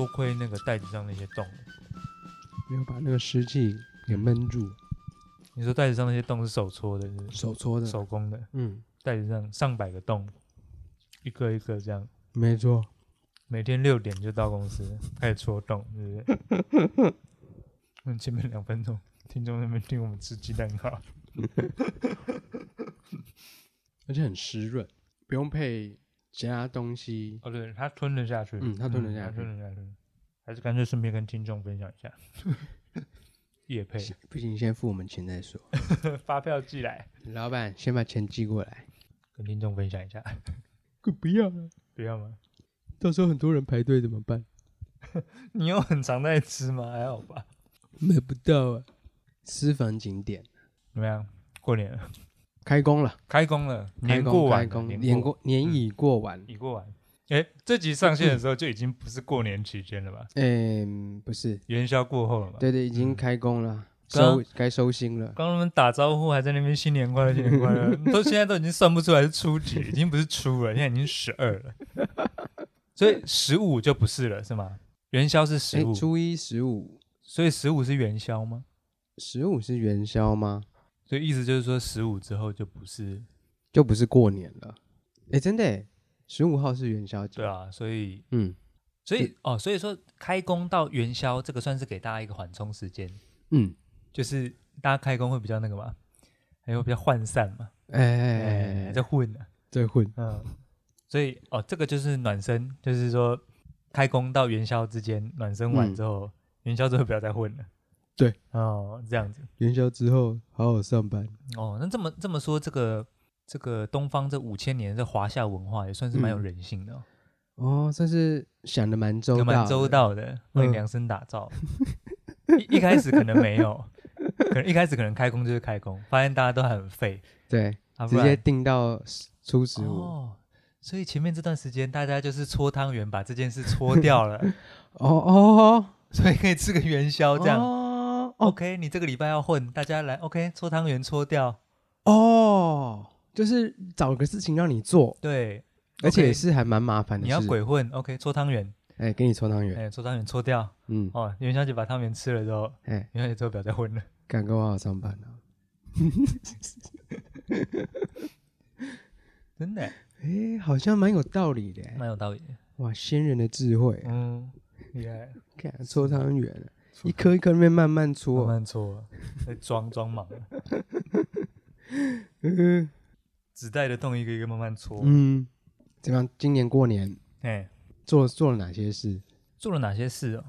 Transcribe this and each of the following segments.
多亏那个袋子上那些洞，没有把那个湿气给闷住。你说袋子上那些洞是手搓的是不是？手搓的，手工的。嗯，袋子上上百个洞，一个一个这样。没错。每天六点就到公司开始戳洞，对不对？嗯，前面两分钟，听众那边听我们吃鸡蛋糕，而且很湿润，不用配其他东西。哦，对，他吞了下去，嗯，他吞了下去，吞了下去，还是干脆顺便跟听众分享一下。也配不行，先付我们钱再说。发票寄来，老板先把钱寄过来，跟听众分享一下。不要了，不要吗？到时候很多人排队怎么办？你有很常在吃吗？还好吧，买不到啊。私房景点怎么样？过年了，开工了，开工了，年过完，年过年已过完，已过完。哎，这集上线的时候就已经不是过年期间了吧？嗯，不是，元宵过后了嘛？对对，已经开工了，收该收心了。刚刚他们打招呼还在那边新年快乐，新年快乐，都现在都已经算不出来是初几，已经不是初了，现在已经十二了。所以十五就不是了，是吗？元宵是十五，初一十五，所以十五是元宵吗？十五是元宵吗？所以意思就是说，十五之后就不是，就不是过年了。哎，真的，十五号是元宵节。对啊，所以，嗯，所以哦，所以说开工到元宵这个算是给大家一个缓冲时间。嗯，就是大家开工会比较那个嘛，还有比较涣散嘛。哎哎，在混呢，在混，嗯。所以哦，这个就是暖身，就是说开工到元宵之间暖身完之后，嗯、元宵之后不要再混了。对，哦，这样子。元宵之后好好上班。哦，那这么这么说，这个这个东方这五千年的华夏文化也算是蛮有人性的哦。嗯、哦，算是想的蛮周到的，蛮周到的，为量身打造。嗯、一一开始可能没有，可能一开始可能开工就是开工，发现大家都很废，对，啊、直接定到初十五。哦所以前面这段时间，大家就是搓汤圆，把这件事搓掉了。哦哦，所以可以吃个元宵这样。哦，OK，你这个礼拜要混，大家来 OK，搓汤圆搓掉。哦，就是找个事情让你做。对，而且也是还蛮麻烦的。你要鬼混，OK，搓汤圆。哎，给你搓汤圆。哎，搓汤圆搓掉。嗯。哦，元宵节把汤圆吃了之后，哎，元宵节之后不要再混了。赶快好好上班了。真的。哎，好像蛮有道理的，蛮有道理的。哇，先人的智慧，嗯，厉害。看搓汤圆，一颗一颗那边慢慢搓，慢慢搓，在装装忙。嗯，纸袋的洞一个一个慢慢搓。嗯，怎么样？今年过年，哎，做做了哪些事？做了哪些事哦？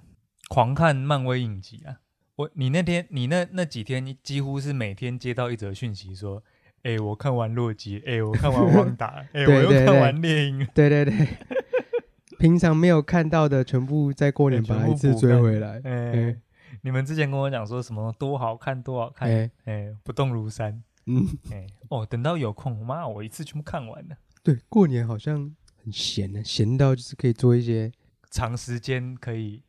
狂看漫威影集啊！我，你那天，你那那几天，你几乎是每天接到一则讯息说。哎，我看完洛基，哎，我看完旺达，哎，我又看完猎鹰，对对对，平常没有看到的，全部在过年把一次追回来。哎，你们之前跟我讲说什么多好看多好看，哎，不动如山。嗯，哎，哦，等到有空，妈，我一次全部看完了。对，过年好像很闲呢，闲到就是可以做一些长时间可以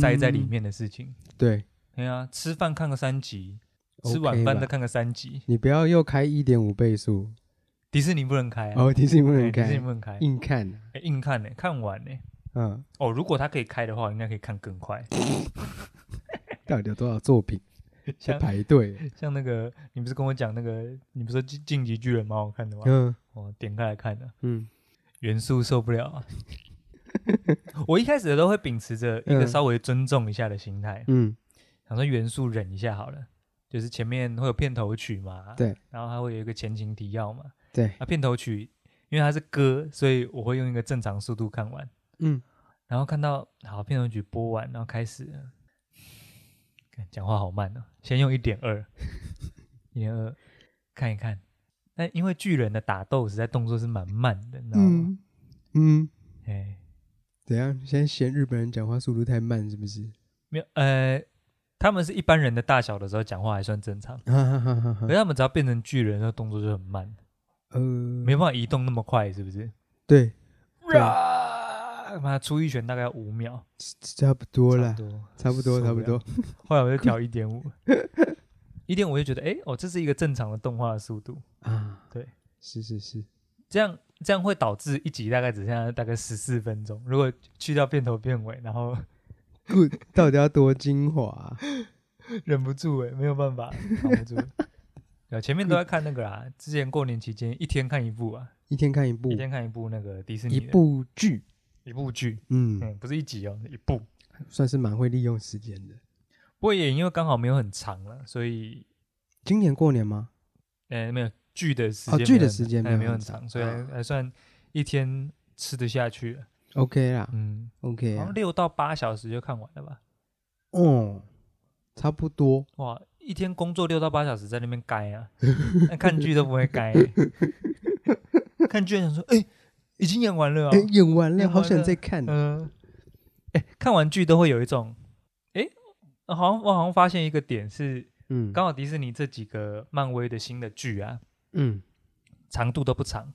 栽在里面的事情。对，对啊，吃饭看个三集。吃晚饭再看个三集，你不要又开一点五倍速，迪士尼不能开哦，迪士尼不能开，迪士尼不能开，硬看，硬看呢，看完呢，嗯，哦，如果他可以开的话，应该可以看更快。到底有多少作品？在排队？像那个，你不是跟我讲那个，你不是说《进击巨人》蛮好看的吗？嗯，我点开来看的，嗯，元素受不了啊。我一开始都会秉持着一个稍微尊重一下的心态，嗯，想说元素忍一下好了。就是前面会有片头曲嘛，对，然后还会有一个前情提要嘛，对。啊，片头曲因为它是歌，所以我会用一个正常速度看完，嗯。然后看到好片头曲播完，然后开始讲话好慢哦，先用一点二，一点二看一看。但因为巨人的打斗实在动作是蛮慢的，你知道吗？嗯，哎，怎样？现在嫌日本人讲话速度太慢是不是？没有，呃。他们是一般人的大小的时候讲话还算正常，可是他们只要变成巨人，那动作就很慢，呃，没办法移动那么快，是不是？对，啊，妈，出一拳大概要五秒，差不多了，差不多，差不多。后来我就调一点五，一点五就觉得，哎，哦，这是一个正常的动画的速度啊。对，是是是，这样这样会导致一集大概只剩下大概十四分钟。如果去掉片头片尾，然后 good 到底要多精华、啊？忍不住哎、欸，没有办法，扛不住。前面都在看那个啊，之前过年期间一天看一部啊，一天看一部，一天看一部那个迪士尼一部剧，一部剧，嗯，嗯，不是一集哦，一部，算是蛮会利用时间的。不过也因为刚好没有很长了，所以今年过年吗？呃，没有剧的时间，剧的时间没有很长，所以还算一天吃得下去了。OK 啦，嗯，OK，好像六到八小时就看完了吧？哦，差不多。哇，一天工作六到八小时在那边改啊，那看剧都不会该。看剧想说，哎，已经演完了啊，演完了，好想再看。嗯，哎，看完剧都会有一种。好像我好像发现一个点是，嗯，刚好迪士尼这几个漫威的新的剧啊，嗯，长度都不长，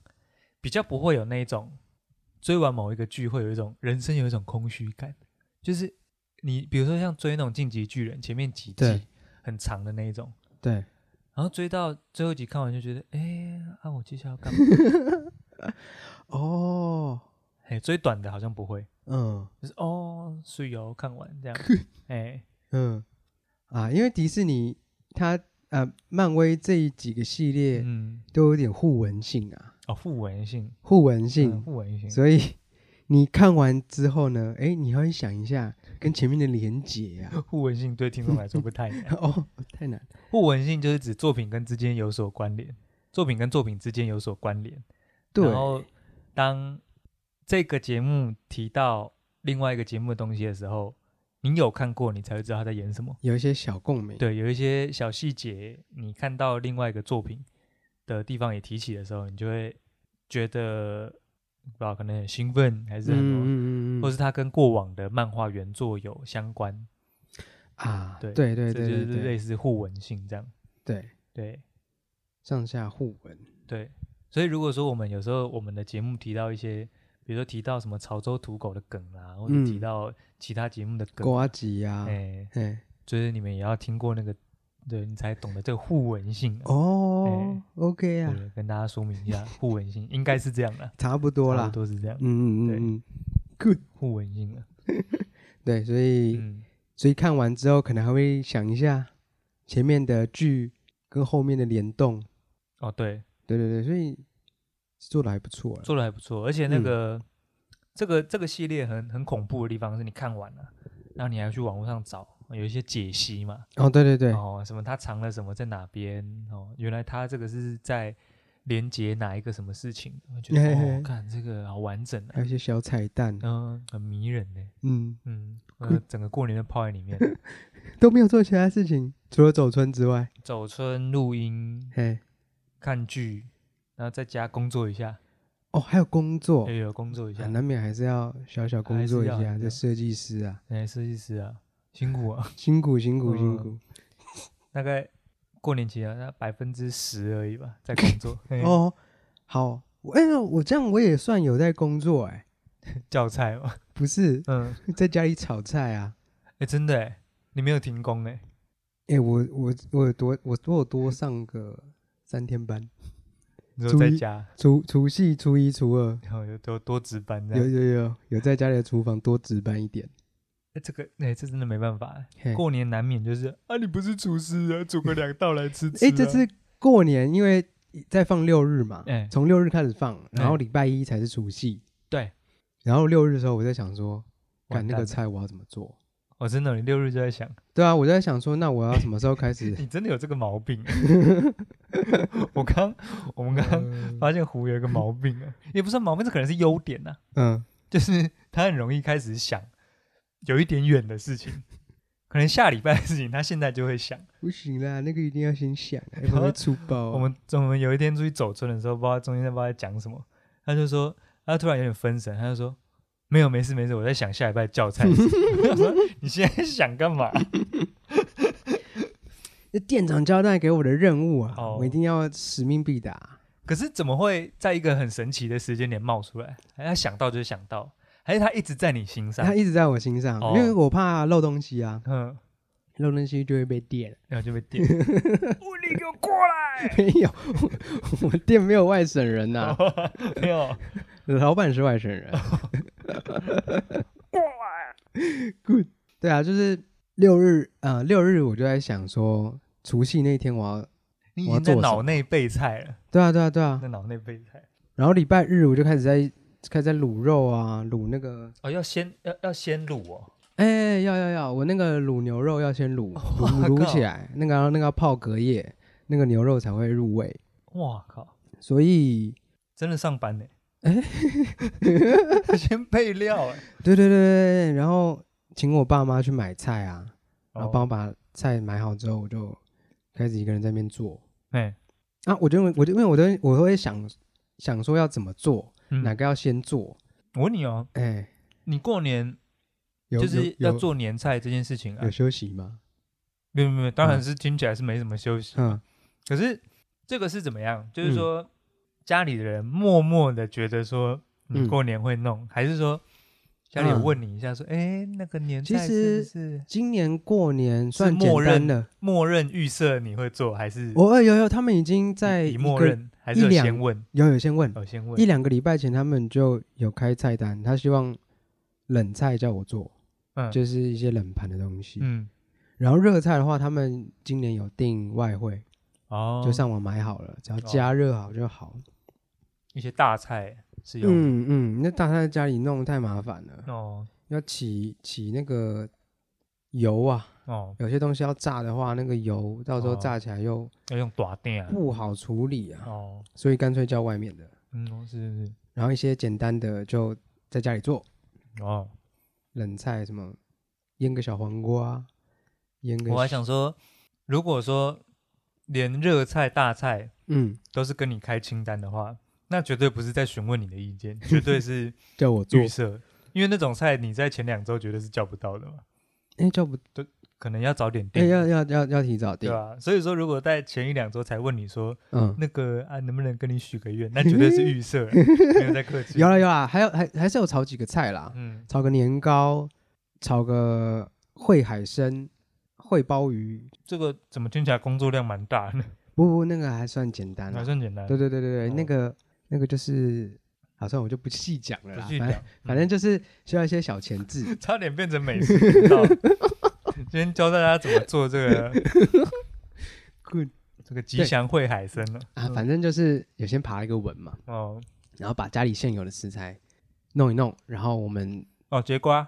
比较不会有那种追完某一个剧会有一种人生有一种空虚感，就是你比如说像追那种进击巨人前面几季很长的那一种，对，然后追到最后一集看完就觉得，哎，啊，我接下来要干嘛？哦，哎，最短的好像不会，嗯，就是哦，所以哦，看完这样，哎。嗯，啊，因为迪士尼它呃，漫威这几个系列，嗯，都有点互文性啊。哦，互文性，互文性，嗯、互文性。所以你看完之后呢，哎，你会想一下跟前面的连结啊。互文性对听众来说不太 难哦，太难。互文性就是指作品跟之间有所关联，作品跟作品之间有所关联。对。然后当这个节目提到另外一个节目的东西的时候。你有看过，你才会知道他在演什么。有一些小共鸣，对，有一些小细节，你看到另外一个作品的地方也提起的时候，你就会觉得不知道可能很兴奋，还是很多，嗯嗯嗯，或是它跟过往的漫画原作有相关啊？对对对对，就是类似互文性这样。对对，上下互文。对，所以如果说我们有时候我们的节目提到一些。比如说提到什么潮州土狗的梗啊，或者提到其他节目的梗，呱吉呀，哎哎，就是你们也要听过那个，对你才懂得这个互文性哦。OK 啊，跟大家说明一下，互文性应该是这样的，差不多啦，差不多是这样。嗯嗯嗯，Good，互文性啊。对，所以所以看完之后，可能还会想一下前面的剧跟后面的联动。哦，对，对对对，所以。做的还不错，做的还不错，而且那个、嗯、这个这个系列很很恐怖的地方是你看完了，然后你还要去网络上找有一些解析嘛。哦，对对对，哦，什么他藏了什么在哪边？哦，原来他这个是在连接哪一个什么事情？我觉得哦，看这个好完整啊，还有一些小彩蛋，嗯，很迷人呢。嗯。嗯，呃，整个过年都泡在里面，都没有做其他事情，除了走春之外，走春录音，嘿，看剧。然后在家工作一下，哦，还有工作，也有工作一下，难免还是要小小工作一下。这设计师啊，哎，设计师啊，辛苦啊，辛苦辛苦辛苦。大概过年期啊，那百分之十而已吧，在工作。哦，好，哎，我这样我也算有在工作哎，叫菜吗？不是，嗯，在家里炒菜啊。哎，真的哎，你没有停工哎？哎，我我我有多我我有多上个三天班。你说在家除除夕、初一、初二，然后有多多值班，有有有有在家里的厨房多值班一点。哎，这个哎，这真的没办法。过年难免就是啊，你不是厨师啊，煮个两道来吃吃。哎，这次过年因为在放六日嘛，从六日开始放，然后礼拜一才是除夕。对，然后六日的时候，我在想说，赶那个菜我要怎么做？我真的，你六日就在想。对啊，我在想说，那我要什么时候开始？你真的有这个毛病。我刚，我们刚刚发现胡有一个毛病啊，也不算毛病，这可能是优点呐。嗯，就是他很容易开始想有一点远的事情，可能下礼拜的事情，他现在就会想。不行啦，那个一定要先想，不然会出包。我们我们有一天出去走村的时候，不知道中间在不知道在讲什么，他就说，他突然有点分神，他就说。没有，没事没事，我在想下礼拜教菜。你现在想干嘛？那店长交代给我的任务啊，哦、我一定要使命必达。可是怎么会在一个很神奇的时间点冒出来？他想到就想到，还是他一直在你心上？他一直在我心上，哦、因为我怕漏东西啊。嗯，漏东西就会被电，然后就被电。你给我过来！没有，我店没有外省人呐、啊，没有，老板是外省人。过来，Good。对啊，就是六日啊、呃，六日我就在想说，除夕那天我要，你已经在脑内备菜了。对啊，对啊，对啊，在脑内备菜。然后礼拜日我就开始在开始在卤肉啊，卤那个哦，要先要要先卤哦。哎，要要要，我那个卤牛肉要先卤 卤卤起来，那个然后那个要泡隔夜，那个牛肉才会入味。哇靠！所以真的上班呢？哎，先配料 哎。对对对对，然后请我爸妈去买菜啊，然后帮我把菜买好之后，我就开始一个人在那边做。哎，啊，我就我就因为我都我都会想想说要怎么做，哪个要先做。我问你哦，哎，你过年？就是要做年菜这件事情啊，有休息吗？没有没有，当然是听起来是没什么休息。嗯，可是这个是怎么样？就是说家里的人默默的觉得说你过年会弄，还是说家里有问你一下说，哎，那个年菜是是？今年过年算默认的，默认预设你会做，还是哦有有，他们已经在默认，还是有先问？有有先问，有先问。一两个礼拜前他们就有开菜单，他希望冷菜叫我做。就是一些冷盘的东西，嗯，然后热菜的话，他们今年有订外汇，哦，就上网买好了，只要加热好就好。一些大菜是用，嗯嗯，那大菜在家里弄太麻烦了，哦，要起起那个油啊，哦，有些东西要炸的话，那个油到时候炸起来又要用大鼎啊，不好处理啊，哦，所以干脆叫外面的，嗯，是是是，然后一些简单的就在家里做，哦。冷菜什么腌个小黄瓜，腌个。我还想说，如果说连热菜大菜，嗯，都是跟你开清单的话，那绝对不是在询问你的意见，绝对是叫我做。因为那种菜你在前两周绝对是叫不到的嘛。哎，叫不都可能要早点订，要要要要提早订，对吧？所以说，如果在前一两周才问你说，嗯，那个啊，能不能跟你许个愿？那绝对是预设，没有在客气。有啦有了，还有还还是有炒几个菜啦，嗯，炒个年糕，炒个烩海参、烩鲍鱼。这个怎么听起来工作量蛮大的？不不，那个还算简单，还算简单。对对对对对，那个那个就是，好像我就不细讲了啦，反正反正就是需要一些小前置，差点变成美食频道。今天教大家怎么做这个，Good，这个吉祥会海参了啊！反正就是有先爬一个稳嘛，哦，然后把家里现有的食材弄一弄，然后我们哦，节瓜，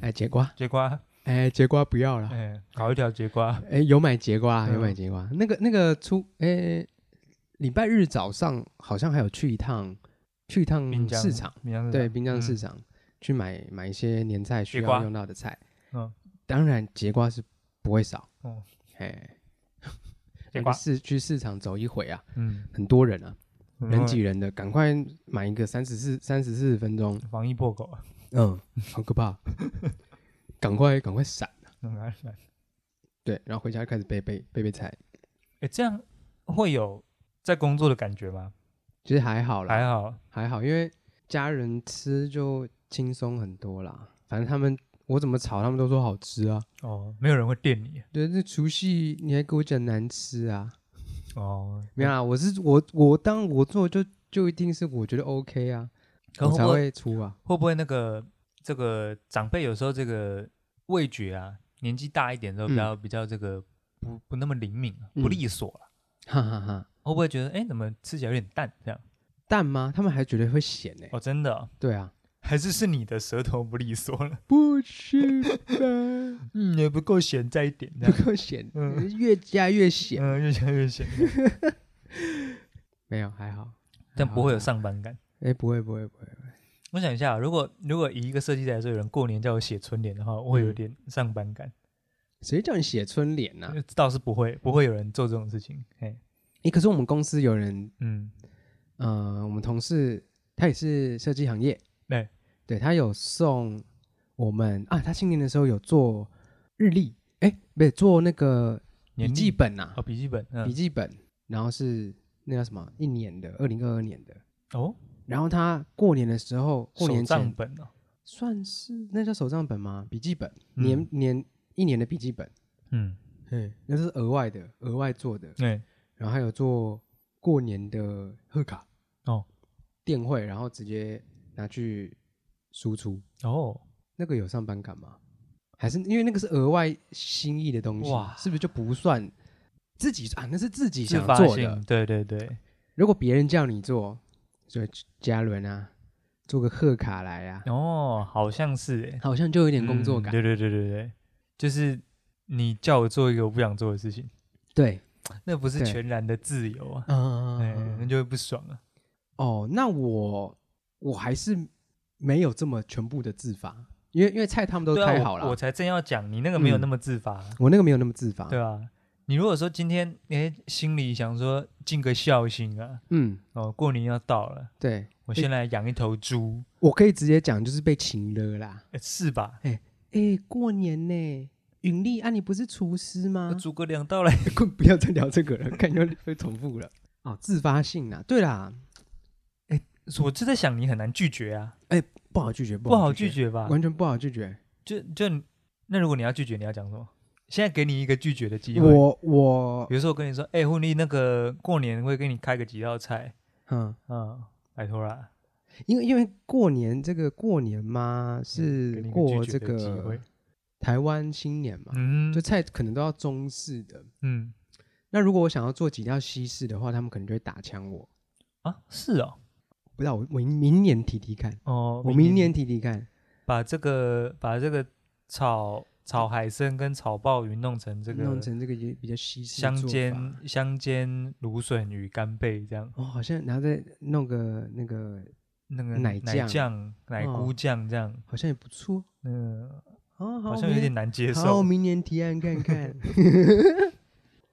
哎，节瓜，节瓜，哎，节瓜不要了，哎，搞一条节瓜，哎，有买节瓜，有买节瓜，那个那个出，哎，礼拜日早上好像还有去一趟，去一趟市场，对，滨江市场去买买一些年菜需要用到的菜，嗯。当然，节瓜是不会少。哦，嘿，节瓜。市去市场走一回啊，嗯，很多人啊，人挤人的，赶快买一个三十四三十四十分钟，防疫破口啊，嗯，好可怕，赶快赶快闪，赶快闪，对，然后回家开始备备备备菜，哎，这样会有在工作的感觉吗？其实还好啦，还好。还好，因为家人吃就轻松很多啦，反正他们。我怎么炒，他们都说好吃啊。哦，没有人会电你。对，那除夕你还给我讲难吃啊？哦，没有啊，我是我我当我做就就一定是我觉得 OK 啊，会会我才会出啊。会不会那个这个长辈有时候这个味觉啊，年纪大一点的时候比较、嗯、比较这个不不那么灵敏，不利索了、啊。哈哈哈。会不会觉得哎，怎么吃起来有点淡？这样淡吗？他们还觉得会咸呢、欸。哦，真的、哦？对啊。还是是你的舌头不利索了？不是吧？嗯，也不够咸，再一点，不够咸，嗯，越加越咸，嗯，越加越咸。没有，还好，但不会有上班感。哎，不会，不会，不会。我想一下，如果如果以一个设计来说，有人过年叫我写春联的话，我会有点上班感。谁叫你写春联呢？倒是不会，不会有人做这种事情。哎，哎，可是我们公司有人，嗯，呃，我们同事他也是设计行业。对，他有送我们啊，他新年的时候有做日历，哎，不对，做那个笔记本呐，哦，笔记本，笔记本，然后是那叫什么，一年的，二零二二年的哦，然后他过年的时候，过年前本哦，算是那叫手账本吗？笔记本，年年一年的笔记本，嗯，对，那是额外的，额外做的。对，然后还有做过年的贺卡哦，电汇，然后直接拿去输出哦。那个有上班感吗？还是因为那个是额外心意的东西？哇，是不是就不算自己啊？那是自己想做的。对对对，如果别人叫你做，所以嘉伦啊。做个贺卡来啊！哦，好像是哎，好像就有点工作感。对对对对对，就是你叫我做一个我不想做的事情，对，那不是全然的自由啊，嗯，那就会不爽啊。哦，那我我还是没有这么全部的自发，因为因为菜他们都开好了，我才正要讲，你那个没有那么自发，我那个没有那么自发，对啊。你如果说今天哎心里想说尽个孝心啊，嗯，哦，过年要到了，对。我先来养一头猪，我可以直接讲，就是被请了啦，是吧？哎哎，过年呢，允丽啊，你不是厨师吗？诸葛亮到来，不要再聊这个了，感觉会重复了。哦，自发性啊，对啦，哎，我就在想，你很难拒绝啊，哎，不好拒绝，不好拒绝吧？完全不好拒绝。就就那如果你要拒绝，你要讲什么？现在给你一个拒绝的机会。我我，比如说我跟你说，哎，婚礼那个过年会给你开个几道菜，嗯嗯。拜托啦，因为因为过年这个过年嘛，是过这个台湾新年嘛，嗯，就菜可能都要中式的，嗯，那如果我想要做几道西式的话，他们可能就会打枪我啊，是哦，不知道我我明年提提看。哦，我明年提提看，把这个把这个炒炒海参跟炒鲍鱼弄成这个，弄成这个也比较西式，香煎香煎芦笋与干贝这样。哦，好像然后再弄个那个那个奶酱。奶菇酱这样，好像也不错，嗯，哦，好像有点难接受，好，明年提案看看，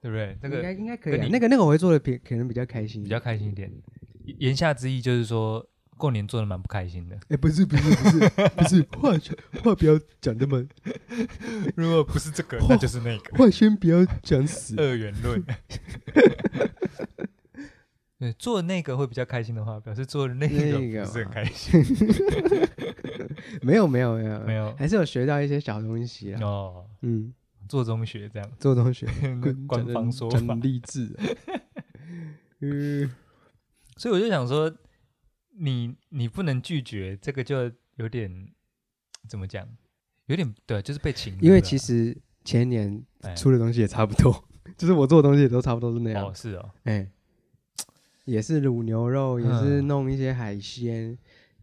对不对？那个应该应该可以，那个那个我会做的比可能比较开心，比较开心一点。言下之意就是说。过年做的蛮不开心的，哎，不是不是不是不是，话话不要讲那么，如果不是这个，那就是那个，话先不要讲死二元论。对，做那个会比较开心的话，表示做的那个不是很开心。没有没有没有没有，还是有学到一些小东西啊。哦，嗯，做中学这样，做中学官方说法励志。嗯，所以我就想说。你你不能拒绝，这个就有点怎么讲？有点对，就是被请。因为其实前年出的东西也差不多，哎、就是我做的东西也都差不多是那样。哦，是哦，哎，也是卤牛肉，也是弄一些海鲜。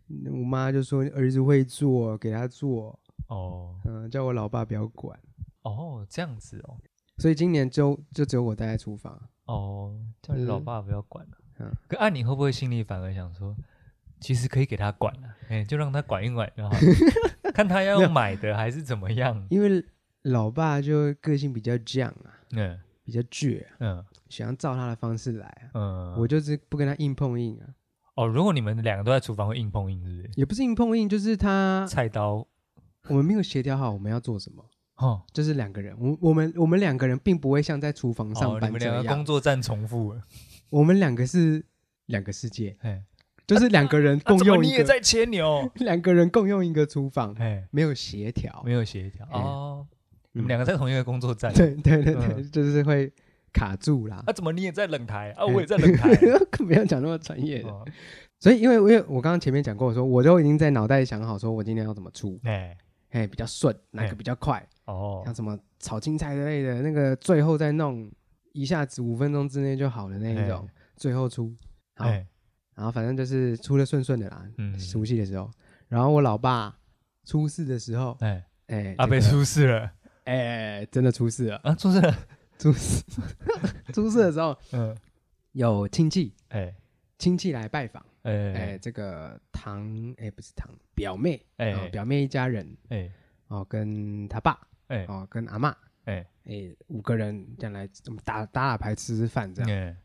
嗯、我妈就说儿子会做，给他做。哦，嗯，叫我老爸不要管。哦，这样子哦。所以今年就就只有我待在厨房。哦，叫你老爸不要管了。嗯，可按你会不会心里反而想说？其实可以给他管了，哎，就让他管一管就好，看他要买的还是怎么样。因为老爸就个性比较犟啊，嗯，比较倔，嗯，想要照他的方式来啊，嗯，我就是不跟他硬碰硬啊。哦，如果你们两个都在厨房会硬碰硬，是不是？也不是硬碰硬，就是他菜刀，我们没有协调好我们要做什么，哦，就是两个人，我我们我们两个人并不会像在厨房上班这样，你们两个工作站重复了，我们两个是两个世界，哎就是两个人共用一个，你也在切牛。两个人共用一个厨房，哎，没有协调，没有协调。哦。你们两个在同一个工作站，对对对对，就是会卡住啦。啊，怎么你也在冷台？啊？我也在冷台，不要讲那么专业的。所以，因为因为我刚刚前面讲过，说我都已经在脑袋想好，说我今天要怎么出，哎哎，比较顺，哪个比较快？哦，像什么炒青菜之类的，那个最后再弄，一下子五分钟之内就好的那一种，最后出，好。然后反正就是出的顺顺的啦，嗯，熟悉的时候，然后我老爸出事的时候，哎哎，阿伯出事了，哎，真的出事了啊，出事了，出事，出事的时候，嗯，有亲戚，哎，亲戚来拜访，哎哎，这个堂，哎不是堂，表妹，哎，表妹一家人，哎，哦，跟他爸，哎，哦，跟阿嬷，哎。哎，五个人这样来，怎么打打打牌吃吃饭这样，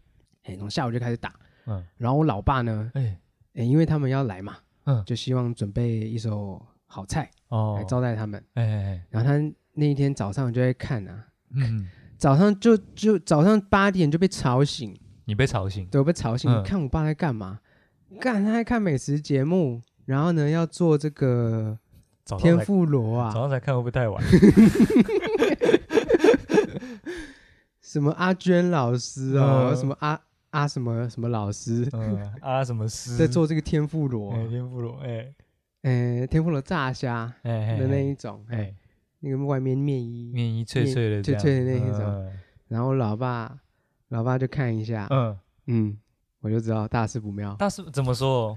哎，从下午就开始打。嗯，然后我老爸呢，哎，哎，因为他们要来嘛，嗯，就希望准备一手好菜哦，来招待他们，哎哎，然后他那一天早上就在看啊，嗯，早上就就早上八点就被吵醒，你被吵醒？对，我被吵醒，你看我爸在干嘛？干，他在看美食节目，然后呢要做这个天妇罗啊，早上才看会不会太晚？什么阿娟老师哦，什么阿阿什么什么老师，嗯，阿什么师在做这个天妇罗，天妇罗，哎，哎，天妇罗炸虾的那一种，哎，那个外面面衣，面衣脆脆的，脆脆的那一种。然后老爸，老爸就看一下，嗯嗯，我就知道大事不妙。大事怎么说？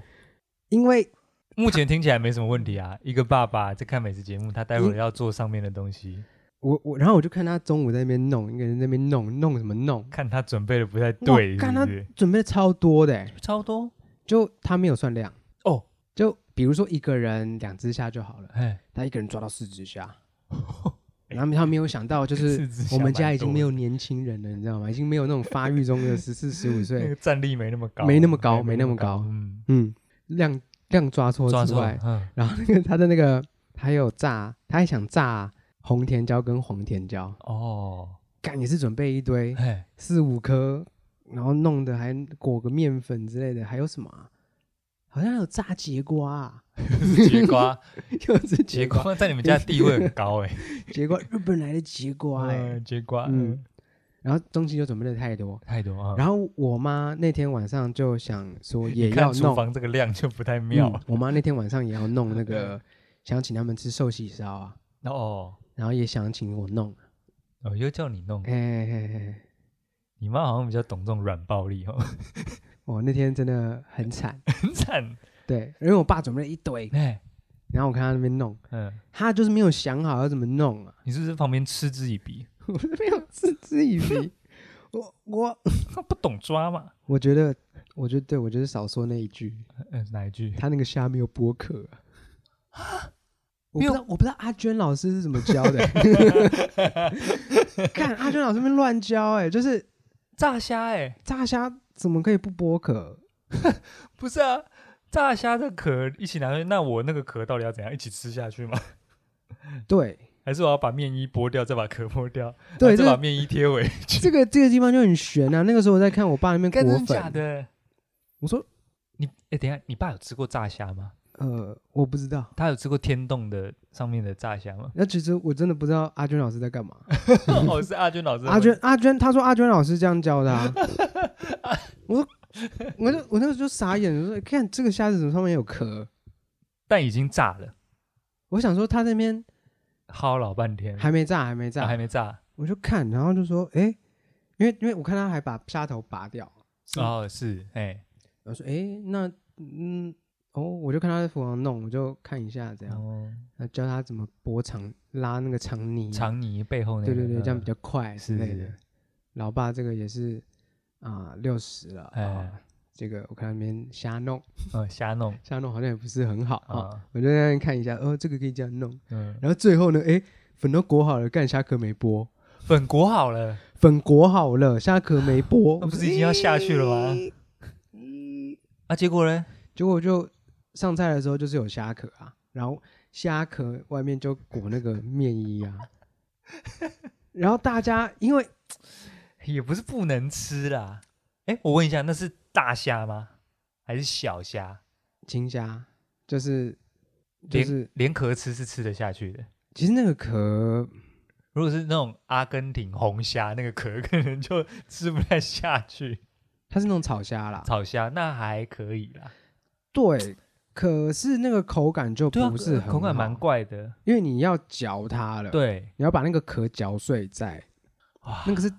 因为。目前听起来没什么问题啊，一个爸爸在看美食节目，他待会儿要做上面的东西。我我，然后我就看他中午在那边弄，一个人在那边弄弄什么弄，看他准备的不太对，看他准备的超多的，超多，就他没有算量。哦，就比如说一个人两只虾就好了，哎，他一个人抓到四只虾，然后他没有想到就是我们家已经没有年轻人了，你知道吗？已经没有那种发育中的十四十五岁，战力没那么高，没那么高，没那么高，嗯。嗯，量。量抓错之外，嗯、然后那个他的那个还有炸，他还想炸红甜椒跟黄甜椒。哦，干也是准备一堆四五颗，然后弄的还裹个面粉之类的，还有什么、啊？好像有炸节瓜、啊，节瓜。又是节瓜，在你们家地位很高哎，节瓜日本来的节瓜哎、嗯，节瓜嗯。嗯。然后东西就准备的太多。太多啊！然后我妈那天晚上就想说也要弄，厨房这个量就不太妙、嗯。我妈那天晚上也要弄那个，想请他们吃寿喜烧啊。哦，然后也想请我弄。哦，又叫你弄。嘿嘿嘿嘿，你妈好像比较懂这种软暴力哦。我那天真的很惨，很惨。对，因为我爸准备了一堆，嘿然后我看他那边弄，嗯，他就是没有想好要怎么弄啊。你是不是旁边嗤之以鼻？我没有嗤之以鼻，我我他不懂抓嘛？我觉得，我觉得对，我觉得少说那一句。嗯，哪一句？他那个虾没有剥壳啊！我不知道，我不知道阿娟老师是怎么教的。看阿娟老师那边乱教，哎，就是炸虾，哎，炸虾怎么可以不剥壳？不是啊，炸虾的壳一起拿去，那我那个壳到底要怎样一起吃下去吗？对。还是我要把面衣剥掉，再把壳剥掉，对，再把面衣贴回去。这个这个地方就很悬啊！那个时候我在看我爸那边裹粉，假的。我说你，哎，等一下，你爸有吃过炸虾吗？呃，我不知道。他有吃过天洞的上面的炸虾吗？那其实我真的不知道阿娟老师在干嘛。哦，是阿娟老师。阿娟，阿娟，他说阿娟老师这样教的啊。我说，我就我那个时候就傻眼，我说看这个虾子怎么上面有壳，但已经炸了。我想说他那边。薅老半天，还没炸，还没炸，啊、还没炸。我就看，然后就说，哎、欸，因为因为我看他还把虾头拔掉。哦，是，哎、欸，我说，哎、欸，那，嗯，哦，我就看他在厨房弄，我就看一下这样，哦，教他怎么剥长，拉那个长泥，长泥背后那个，对对对，这样比较快之类的。老爸这个也是啊，六十了，哎、欸。这个我看那边瞎弄，嗯，瞎弄，瞎弄好像也不是很好啊。我就在那边看一下，哦，这个可以这样弄，嗯。然后最后呢，哎，粉都裹好了，干虾壳没剥，粉裹好了，粉裹好了，虾壳没剥，那不是已经要下去了吗？嗯，啊，结果呢？结果就上菜的时候就是有虾壳啊，然后虾壳外面就裹那个面衣啊，然后大家因为 也不是不能吃啦，哎，我问一下，那是。大虾吗？还是小虾？青虾，就是就是连壳吃是吃得下去的。其实那个壳，如果是那种阿根廷红虾，那个壳可能就 吃不太下去。它是那种炒虾啦，炒虾那还可以啦。对，可是那个口感就不是很、啊、口感蛮怪的，因为你要嚼它了。对，你要把那个壳嚼碎再，哇，那个是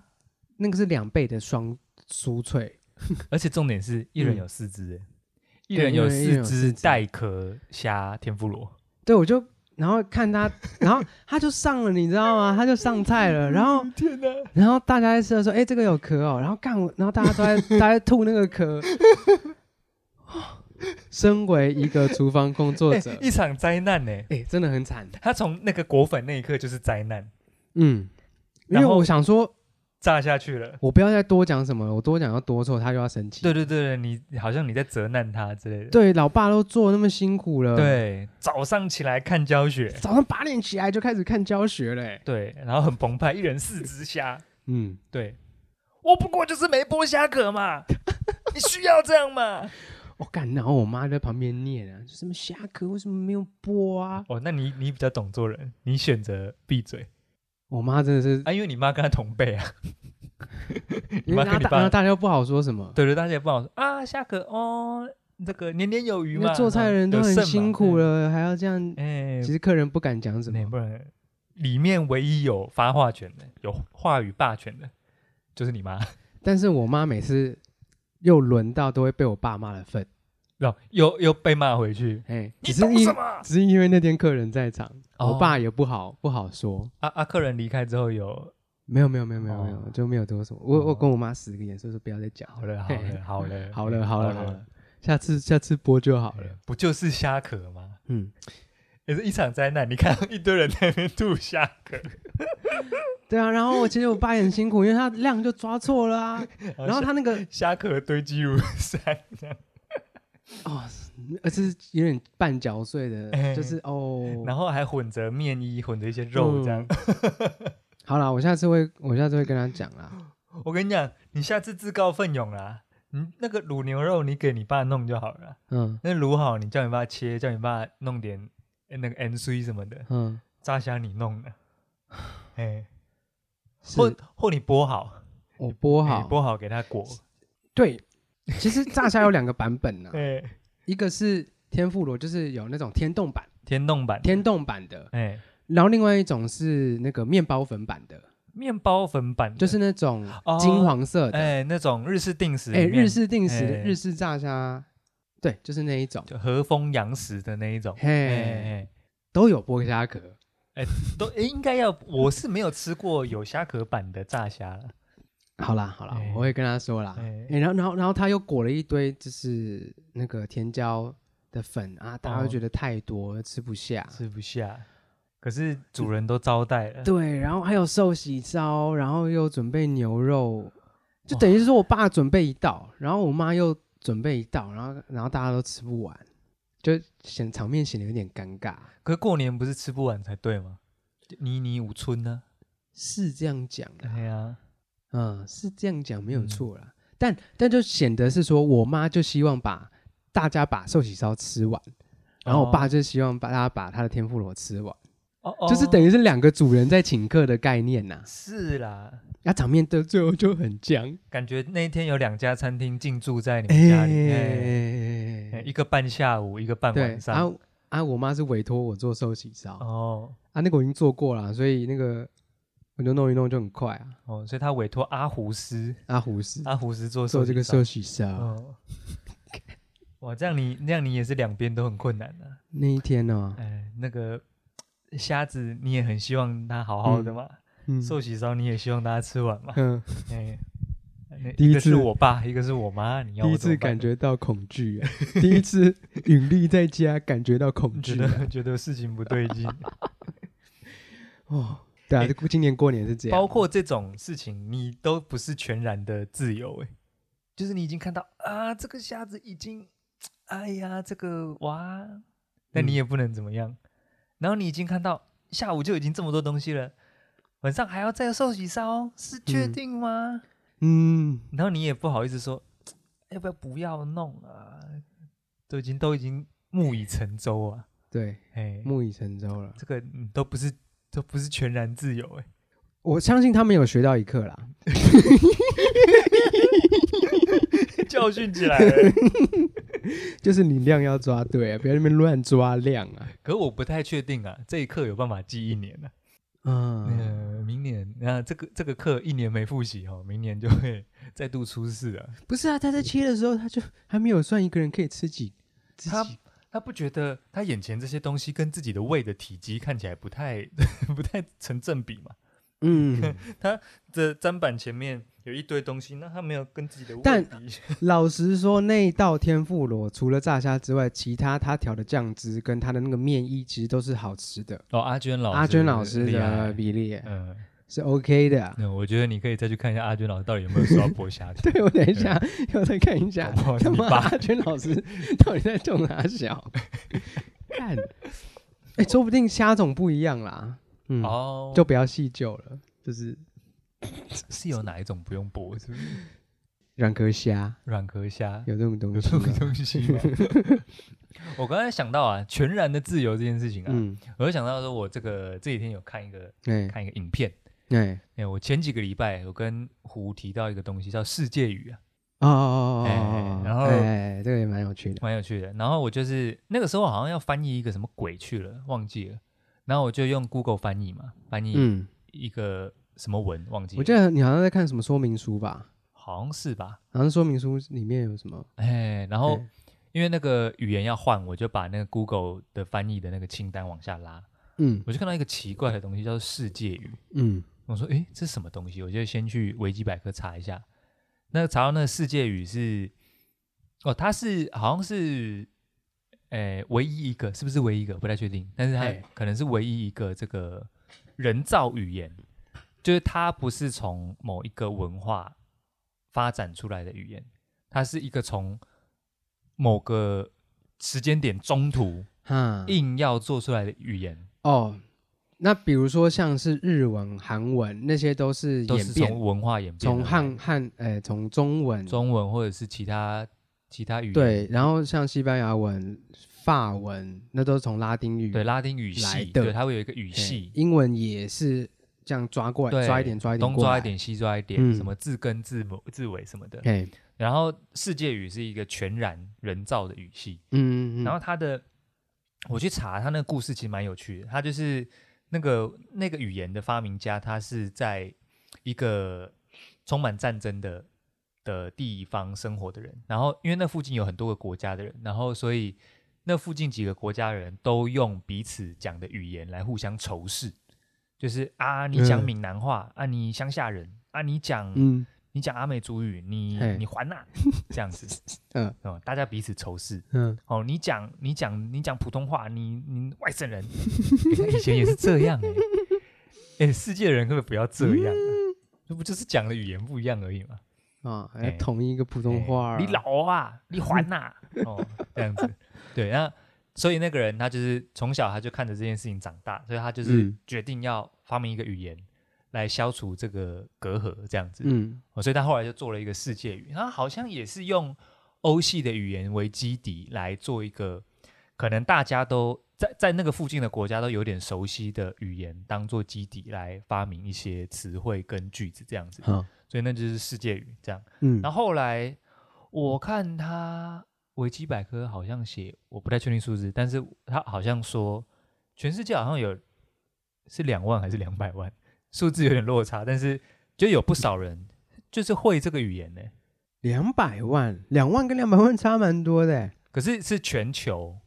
那个是两倍的双酥脆。而且重点是一人有四只，一人有四只带壳虾天妇罗。对，我就然后看他，然后他就上了，你知道吗？他就上菜了。然后天哪！然后大家在吃的时候，哎，这个有壳哦。然后干，然后大家都在大家吐那个壳。身为一个厨房工作者，一场灾难呢？哎，真的很惨。他从那个果粉那一刻就是灾难。嗯，因为我想说。炸下去了，我不要再多讲什么了。我多讲要多错，他就要生气。对对对，你好像你在责难他之类的。对，老爸都做那么辛苦了。对，早上起来看教学，早上八点起来就开始看教学嘞。对，然后很澎湃，一人四只虾。嗯，对，我不过就是没剥虾壳嘛，你需要这样吗？我干，然后我妈在旁边念啊，什么虾壳为什么没有播啊？哦，那你你比较懂做人，你选择闭嘴。我妈真的是啊，因为你妈跟她同辈啊。因为大家大家又不好说什么，对对，大家也不好说啊，虾壳哦，这个年年有余嘛。做菜的人都很辛苦了，还要这样，哎，其实客人不敢讲什么，不然里面唯一有发话权的、有话语霸权的，就是你妈。但是我妈每次又轮到，都会被我爸骂的份。又又被骂回去，哎，只是因只是因为那天客人在场，我爸也不好不好说。啊啊！客人离开之后有没有没有没有没有没有就没有多说。我我跟我妈使个眼色说不要再讲。好了好了好了好了好了好了，下次下次播就好了。不就是虾壳吗？嗯，也是一场灾难。你看一堆人在那边吐虾壳。对啊，然后我其实我爸也很辛苦，因为他量就抓错了啊。然后他那个虾壳堆积如山这样。哦，而是有点半嚼碎的，欸、就是哦，然后还混着面衣，混着一些肉这样。嗯、好啦，我下次会，我下次会跟他讲啦。我跟你讲，你下次自告奋勇啦，你那个卤牛肉，你给你爸弄就好了。嗯，那卤好，你叫你爸切，叫你爸弄点那个 NC 什么的。嗯，炸虾你弄的，哎、欸，或或你剥好，我剥好，剥好给它裹。对。其实炸虾有两个版本呢，对，一个是天妇罗，就是有那种天丼版，天丼版，天丼版的，哎，然后另外一种是那个面包粉版的，面包粉版就是那种金黄色的，哎，那种日式定时，哎，日式定时的日式炸虾，对，就是那一种，就和风洋食的那一种，嘿，都有剥虾壳，哎，都应该要，我是没有吃过有虾壳版的炸虾了。好啦好啦，我会跟他说啦。然后然后然后他又裹了一堆，就是那个甜椒的粉啊，大家会觉得太多，吃不下，吃不下。可是主人都招待了。对，然后还有寿喜烧，然后又准备牛肉，就等于是说我爸准备一道，然后我妈又准备一道，然后然后大家都吃不完，就显场面显得有点尴尬。可是过年不是吃不完才对吗？你你五春呢，是这样讲的。对呀。嗯，是这样讲没有错啦，嗯、但但就显得是说我妈就希望把大家把寿喜烧吃完，然后我爸就希望把大家把他的天妇罗吃完，哦，就是等于是两个主人在请客的概念呐、啊。是啦，那场面的最后就很僵，感觉那一天有两家餐厅进驻在你们家里面，欸欸、一个半下午，一个半晚上。啊啊，我妈是委托我做寿喜烧哦，啊，那个我已经做过了，所以那个。我就弄一弄就很快啊！哦，所以她委托阿胡斯，阿胡斯，阿胡斯做做这个寿喜烧。哦，哇，这样你那样你也是两边都很困难的。那一天呢？哎，那个虾子你也很希望它好好的嘛。嗯。寿喜烧你也希望大家吃完嘛。嗯。哎，第一个是我爸，一个是我妈，你要第一次感觉到恐惧，第一次允立在家感觉到恐惧，觉得 觉得事情不对劲。哦。对啊，欸、今年过年是这样，包括这种事情，你都不是全然的自由哎，就是你已经看到啊，这个虾子已经，哎呀，这个哇，但你也不能怎么样。嗯、然后你已经看到下午就已经这么多东西了，晚上还要再寿喜烧，是确定吗？嗯，然后你也不好意思说，要不要不要弄啊？都已经都已经木已成舟啊，对，哎，木已成舟了，这个都不是。都不是全然自由哎，我相信他们有学到一课啦，教训起来了，就是你量要抓对啊，不要那边乱抓量啊。可我不太确定啊，这一课有办法记一年呢？嗯，呃，明年那这个这个课一年没复习哦，明年就会再度出事了。不是啊，他在切的时候他就还没有算一个人可以吃几，他。他不觉得他眼前这些东西跟自己的胃的体积看起来不太 不太成正比嘛？嗯，他的砧板前面有一堆东西，那他没有跟自己的。但老实说，那一道天妇罗除了炸虾之外，其他他调的酱汁跟他的那个面衣其实都是好吃的。哦，阿娟老师，阿娟老师的比例，嗯。是 OK 的，那我觉得你可以再去看一下阿娟老师到底有没有说要剥虾。对，我等一下要再看一下，他妈阿娟老师到底在种哪小？看，哎，说不定虾种不一样啦。嗯，哦，就不要细究了，就是是有哪一种不用剥？是不是？软壳虾，软壳虾有这种东西？有这种东西吗？我刚才想到啊，全然的自由这件事情啊，我就想到说，我这个这几天有看一个看一个影片。哎哎，我前几个礼拜有跟胡提到一个东西叫世界语啊。哦哦哦哦，然后哎，这个也蛮有趣的，蛮有趣的。然后我就是那个时候好像要翻译一个什么鬼去了，忘记了。然后我就用 Google 翻译嘛，翻译一个什么文，忘记了。我记得你好像在看什么说明书吧？好像是吧？好像说明书里面有什么？哎，然后因为那个语言要换，我就把那个 Google 的翻译的那个清单往下拉。嗯，我就看到一个奇怪的东西，叫做世界语。嗯，我说，诶，这是什么东西？我就先去维基百科查一下。那查到那个世界语是，哦，它是好像是，诶，唯一一个，是不是唯一一个？不太确定，但是它可能是唯一一个这个人造语言，就是它不是从某一个文化发展出来的语言，它是一个从某个时间点中途，硬要做出来的语言哦。那比如说像是日文、韩文那些都是演变，都是从文化演变，从汉汉诶，从中文、中文或者是其他其他语言。对，然后像西班牙文、法文，那都是从拉丁语对拉丁语系的，对，它会有一个语系。英文也是这样抓过来，抓一点抓一点，东抓一点西抓一点，什么字根字母字尾什么的。对，然后世界语是一个全然人造的语系。嗯嗯，然后它的我去查，它那个故事其实蛮有趣的，它就是。那个那个语言的发明家，他是在一个充满战争的的地方生活的人。然后，因为那附近有很多个国家的人，然后所以那附近几个国家的人都用彼此讲的语言来互相仇视。就是啊，你讲闽南话，嗯、啊，你乡下人，啊，你讲。嗯。你讲阿美族语，你你还呐、啊，这样子，嗯，哦，大家彼此仇视，嗯，哦，你讲你讲你讲普通话，你你外省人，以前也是这样哎、欸，哎、欸，世界的人根本不要这样、啊，这、嗯、不就是讲的语言不一样而已吗？啊，还要统一一个普通话、你老啊，你还呐、啊，哦，这样子，对，那所以那个人他就是从小他就看着这件事情长大，所以他就是决定要发明一个语言。来消除这个隔阂，这样子，嗯，所以他后来就做了一个世界语，他好像也是用欧系的语言为基底来做一个，可能大家都在在那个附近的国家都有点熟悉的语言当做基底来发明一些词汇跟句子这样子，嗯，所以那就是世界语这样，嗯，然后后来我看他维基百科好像写，我不太确定数字，但是他好像说全世界好像有是两万还是两百万。数字有点落差，但是就有不少人就是会这个语言呢。两百万，两万跟两百万差蛮多的。可是是全球，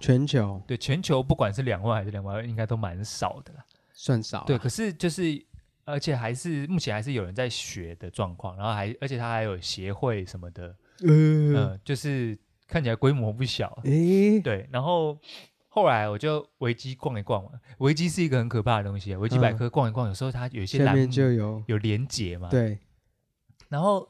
全球对全球，不管是两万还是两百万，应该都蛮少的啦，算少啊。对，可是就是而且还是目前还是有人在学的状况，然后还而且它还有协会什么的，嗯、呃呃，就是看起来规模不小。诶，对，然后。后来我就维基逛一逛嘛，维基是一个很可怕的东西啊。维基百科逛一逛，有时候它有一些栏目就有有连结嘛。对。然后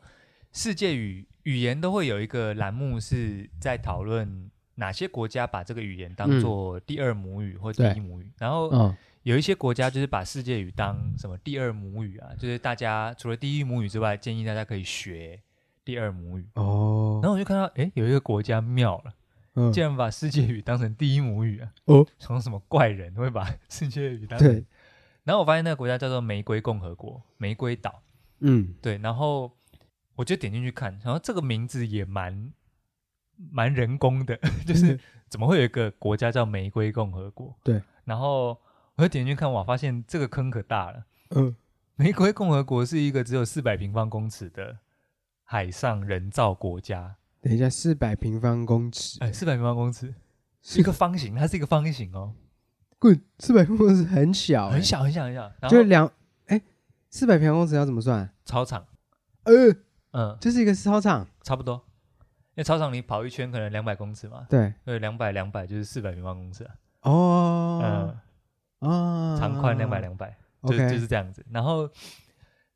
世界语语言都会有一个栏目是在讨论哪些国家把这个语言当做第二母语或第一母语。然后有一些国家就是把世界语当什么第二母语啊，就是大家除了第一母语之外，建议大家可以学第二母语。哦。然后我就看到，哎，有一个国家妙了。竟然把世界语当成第一母语啊！哦，从什么怪人会把世界语当成？对。然后我发现那个国家叫做玫瑰共和国，玫瑰岛。嗯，对。然后我就点进去看，然后这个名字也蛮蛮人工的，就是怎么会有一个国家叫玫瑰共和国？对。然后我就点进去看，哇，发现这个坑可大了。嗯，玫瑰共和国是一个只有四百平方公尺的海上人造国家。等一下，四百平方公尺，哎，四百平方公尺是 一个方形，它是一个方形哦。滚，四百平方公尺很小，很小，很小，很小。就两，哎，四百平方公尺要怎么算？操场，呃，嗯，就是一个操场，差不多。因为操场你跑一圈可能两百公尺嘛，对，对，两百两百就是四百平方公尺。哦，嗯，哦，长宽两百两百，就就是这样子。然后。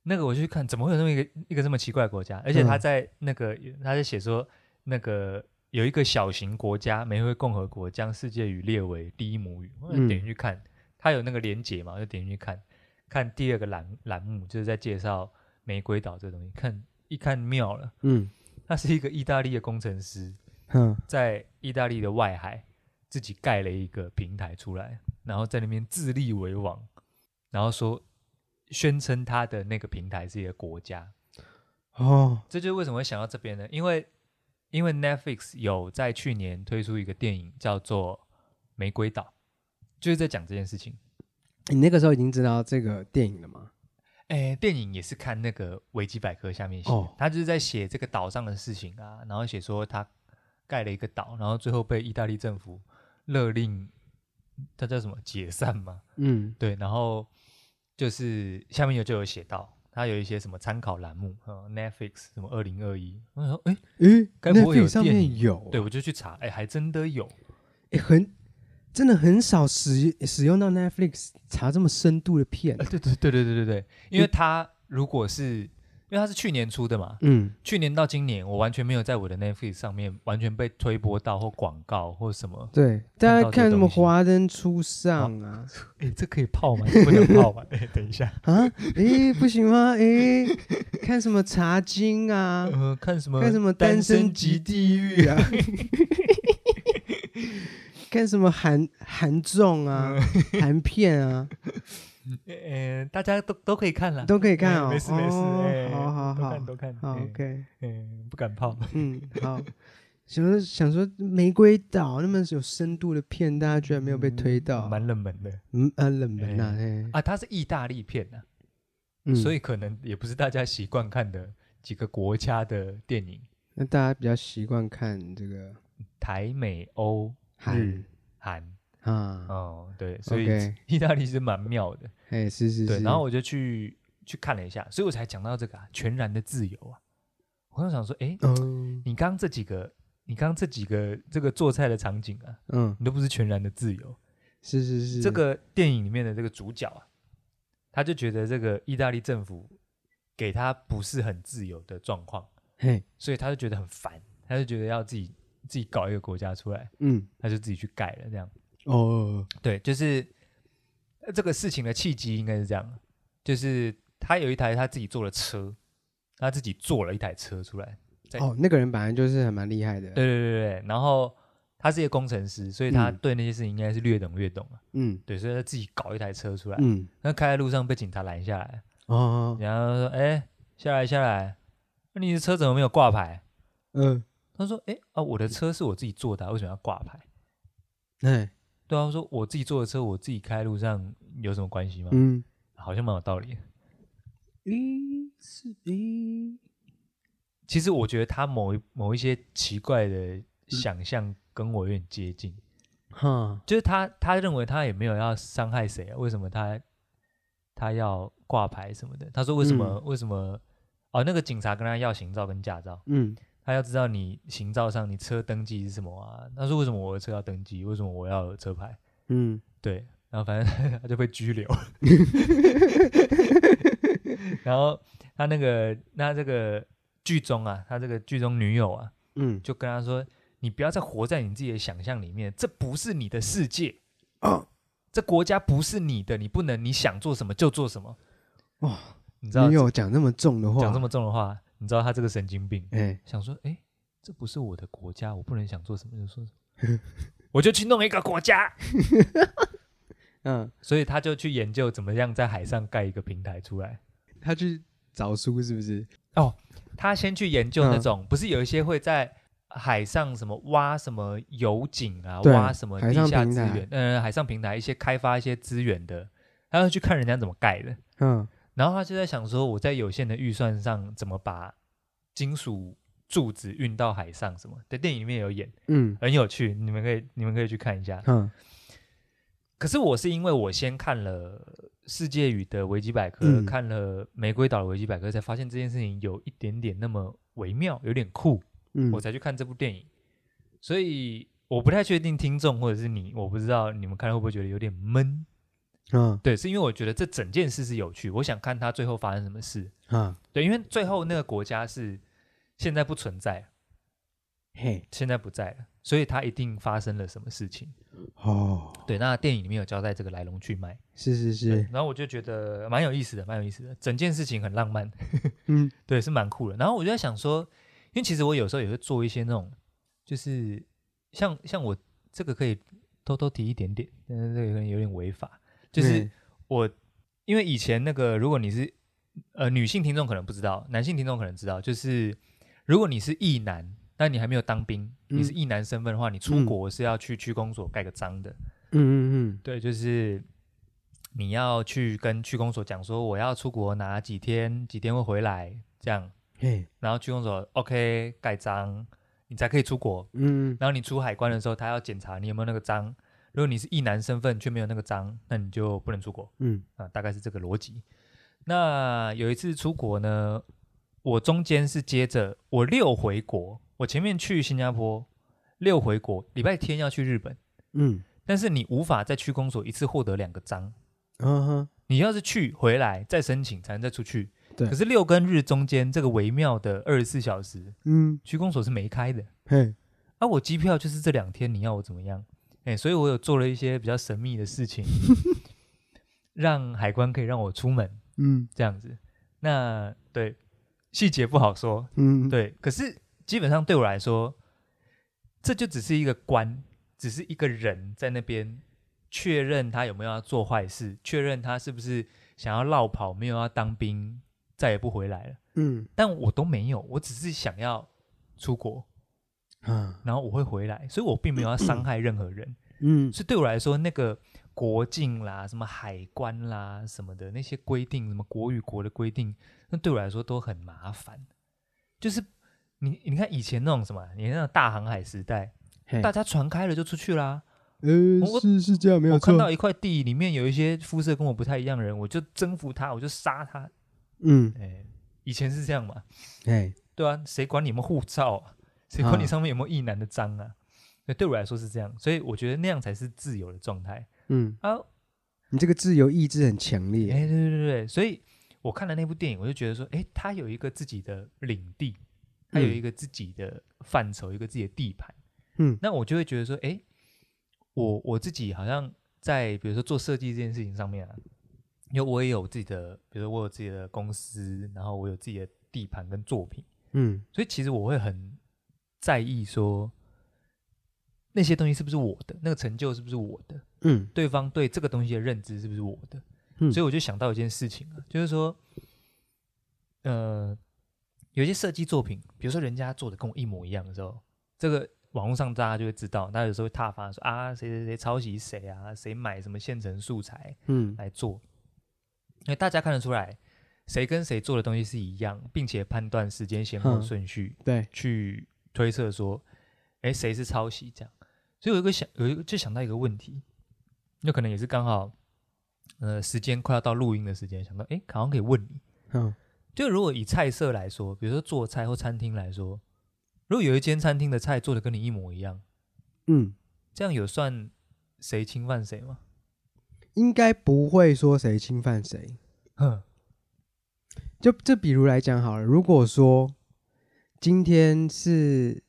那个我去看，怎么会有那么一个一个这么奇怪的国家？而且他在那个、嗯、他在写说，那个有一个小型国家玫瑰共和国将世界语列为第一母语。我就点进去看，他、嗯、有那个连结嘛，我就点进去看，看第二个栏栏目就是在介绍玫瑰岛这个东西。看一看妙了，嗯，他是一个意大利的工程师，嗯，在意大利的外海自己盖了一个平台出来，然后在那边自立为王，然后说。宣称他的那个平台是一个国家。哦，这就是为什么会想到这边呢？因为因为 Netflix 有在去年推出一个电影叫做《玫瑰岛》，就是在讲这件事情。你那个时候已经知道这个电影了吗？哎，电影也是看那个维基百科下面写，哦、他就是在写这个岛上的事情啊，然后写说他盖了一个岛，然后最后被意大利政府勒令，他叫什么解散嘛？嗯，对，然后就是下面有就有写到，他有一些什么参考栏目，嗯，Netflix 什么二零二一，我说哎哎，该不会有电影？有、啊，对，我就去查，哎，还真的有，哎，很。真的很少使使用到 Netflix 查这么深度的片，对对对对对对对，因为它如果是因为它是去年出的嘛，嗯，去年到今年我完全没有在我的 Netflix 上面完全被推播到或广告或什么，对，大家看什么华灯初上啊，哎，这可以泡吗？不能泡吧？哎，等一下啊，哎，不行吗？哎，看什么茶经啊？呃，看什么？看什么单身即地狱啊？看什么韩韩综啊，韩片啊，呃，大家都都可以看了，都可以看哦，没事没事，好好好，看都看，OK，嗯，不敢泡，嗯，好，想说想说玫瑰岛那么有深度的片，大家居然没有被推到，蛮冷门的，嗯啊，冷门呐，啊，它是意大利片呐，所以可能也不是大家习惯看的几个国家的电影，那大家比较习惯看这个台美欧。日韩啊，哦，对，所以意大利是蛮妙的，哎，是是是，对，然后我就去去看了一下，所以我才讲到这个啊，全然的自由啊。我就想说，哎，你刚刚这几个，你刚刚这几个这个做菜的场景啊，嗯，你都不是全然的自由，是是是，这个电影里面的这个主角啊，他就觉得这个意大利政府给他不是很自由的状况，嘿，所以他就觉得很烦，他就觉得要自己。自己搞一个国家出来，嗯，他就自己去盖了，这样。哦，对，就是这个事情的契机应该是这样，就是他有一台他自己做的车，他自己做了一台车出来。哦，那个人本来就是还蛮厉害的。对对对对，然后他是一个工程师，所以他对那些事情应该是略懂略懂啊。嗯，对，所以他自己搞一台车出来，嗯，那开在路上被警察拦下来，哦，然后说：“哎，下来下来，那你的车怎么没有挂牌？”嗯。他说：“哎啊，我的车是我自己做的，为什么要挂牌？”哎，对啊，他说：“我自己坐的车，我自己开路上有什么关系吗？”嗯，好像蛮有道理。一是一，其实我觉得他某一某一些奇怪的想象跟我有点接近。哼，就是他他认为他也没有要伤害谁啊，为什么他他要挂牌什么的？他说：“为什么？嗯、为什么？哦，那个警察跟他要行照跟驾照。”嗯。他要知道你行照上你车登记是什么啊？他说，为什么我的车要登记？为什么我要有车牌？嗯，对。然后反正他就被拘留。然后他那个那这个剧中啊，他这个剧中女友啊，嗯，就跟他说：“你不要再活在你自己的想象里面，这不是你的世界啊，这国家不是你的，你不能你想做什么就做什么。”哇，你知道女友讲那么重的话，讲这么重的话。你知道他这个神经病，哎、欸，想说，哎、欸，这不是我的国家，我不能想做什么就说什么，我就去弄一个国家，嗯，所以他就去研究怎么样在海上盖一个平台出来，他去找书是不是？哦，他先去研究那种，嗯、不是有一些会在海上什么挖什么油井啊，挖什么地下资源，嗯，海上平台一些开发一些资源的，他要去看人家怎么盖的，嗯。然后他就在想说，我在有限的预算上怎么把金属柱子运到海上？什么？在电影里面有演，嗯，很有趣，你们可以你们可以去看一下。嗯。可是我是因为我先看了世界语的维基百科，嗯、看了玫瑰岛的维基百科，才发现这件事情有一点点那么微妙，有点酷，嗯，我才去看这部电影。所以我不太确定听众或者是你，我不知道你们看会不会觉得有点闷。嗯，对，是因为我觉得这整件事是有趣，我想看他最后发生什么事。嗯，对，因为最后那个国家是现在不存在，嘿，现在不在了，所以他一定发生了什么事情。哦，对，那电影里面有交代这个来龙去脉。是是是，然后我就觉得蛮有意思的，蛮有意思的，整件事情很浪漫。嗯，对，是蛮酷的。然后我就在想说，因为其实我有时候也会做一些那种，就是像像我这个可以偷偷提一点点，但是这个可能有点违法。就是我因为以前那个，如果你是呃女性听众可能不知道，男性听众可能知道，就是如果你是役男，但你还没有当兵，嗯、你是役男身份的话，你出国是要去区公所盖个章的。嗯嗯嗯，对，就是你要去跟区公所讲说我要出国哪几天，几天会回来这样。嘿，然后区公所 OK 盖章，你才可以出国。嗯，然后你出海关的时候，他要检查你有没有那个章。如果你是一男身份却没有那个章，那你就不能出国。嗯，啊，大概是这个逻辑。那有一次出国呢，我中间是接着我六回国，我前面去新加坡，六回国，礼拜天要去日本。嗯，但是你无法在区公所一次获得两个章。嗯哼，你要是去回来再申请才能再出去。对，可是六跟日中间这个微妙的二十四小时，嗯，区公所是没开的。嘿，啊，我机票就是这两天，你要我怎么样？哎，所以我有做了一些比较神秘的事情，让海关可以让我出门。嗯，这样子。那对，细节不好说。嗯，对。可是基本上对我来说，这就只是一个关，只是一个人在那边确认他有没有要做坏事，确认他是不是想要绕跑，没有要当兵。再也不回来了。嗯，但我都没有，我只是想要出国，嗯，然后我会回来，所以我并没有要伤害任何人。嗯，所以对我来说，那个国境啦、什么海关啦、什么的那些规定，什么国与国的规定，那对我来说都很麻烦。就是你，你看以前那种什么，你那种大航海时代，大家船开了就出去啦。呃，我是是这样，没有错。我看到一块地里面有一些肤色跟我不太一样的人，我就征服他，我就杀他。嗯，哎，以前是这样嘛？哎，对啊，谁管你们护照啊？谁管你上面有没有一男的章啊？对我来说是这样，所以我觉得那样才是自由的状态。嗯，啊，你这个自由意志很强烈。哎，对对对对，所以我看了那部电影，我就觉得说，哎，他有一个自己的领地，他有一个自己的范畴，嗯、一个自己的地盘。嗯，那我就会觉得说，哎，我我自己好像在比如说做设计这件事情上面啊。因为我也有自己的，比如说我有自己的公司，然后我有自己的地盘跟作品，嗯，所以其实我会很在意说那些东西是不是我的，那个成就是不是我的，嗯，对方对这个东西的认知是不是我的，嗯，所以我就想到一件事情啊，就是说，呃，有些设计作品，比如说人家做的跟我一模一样的时候，这个网络上大家就会知道，大家有时候会挞伐说啊，谁谁谁抄袭谁啊，谁买什么现成素材，嗯，来做。因为大家看得出来，谁跟谁做的东西是一样，并且判断时间先后顺序，对，去推测说，哎，谁是抄袭这样。所以有一个想，有一个就想到一个问题，那可能也是刚好，呃，时间快要到录音的时间，想到，哎，好像可以问你，嗯，就如果以菜色来说，比如说做菜或餐厅来说，如果有一间餐厅的菜做的跟你一模一样，嗯，这样有算谁侵犯谁吗？应该不会说谁侵犯谁，哼。就就比如来讲好了，如果说今天是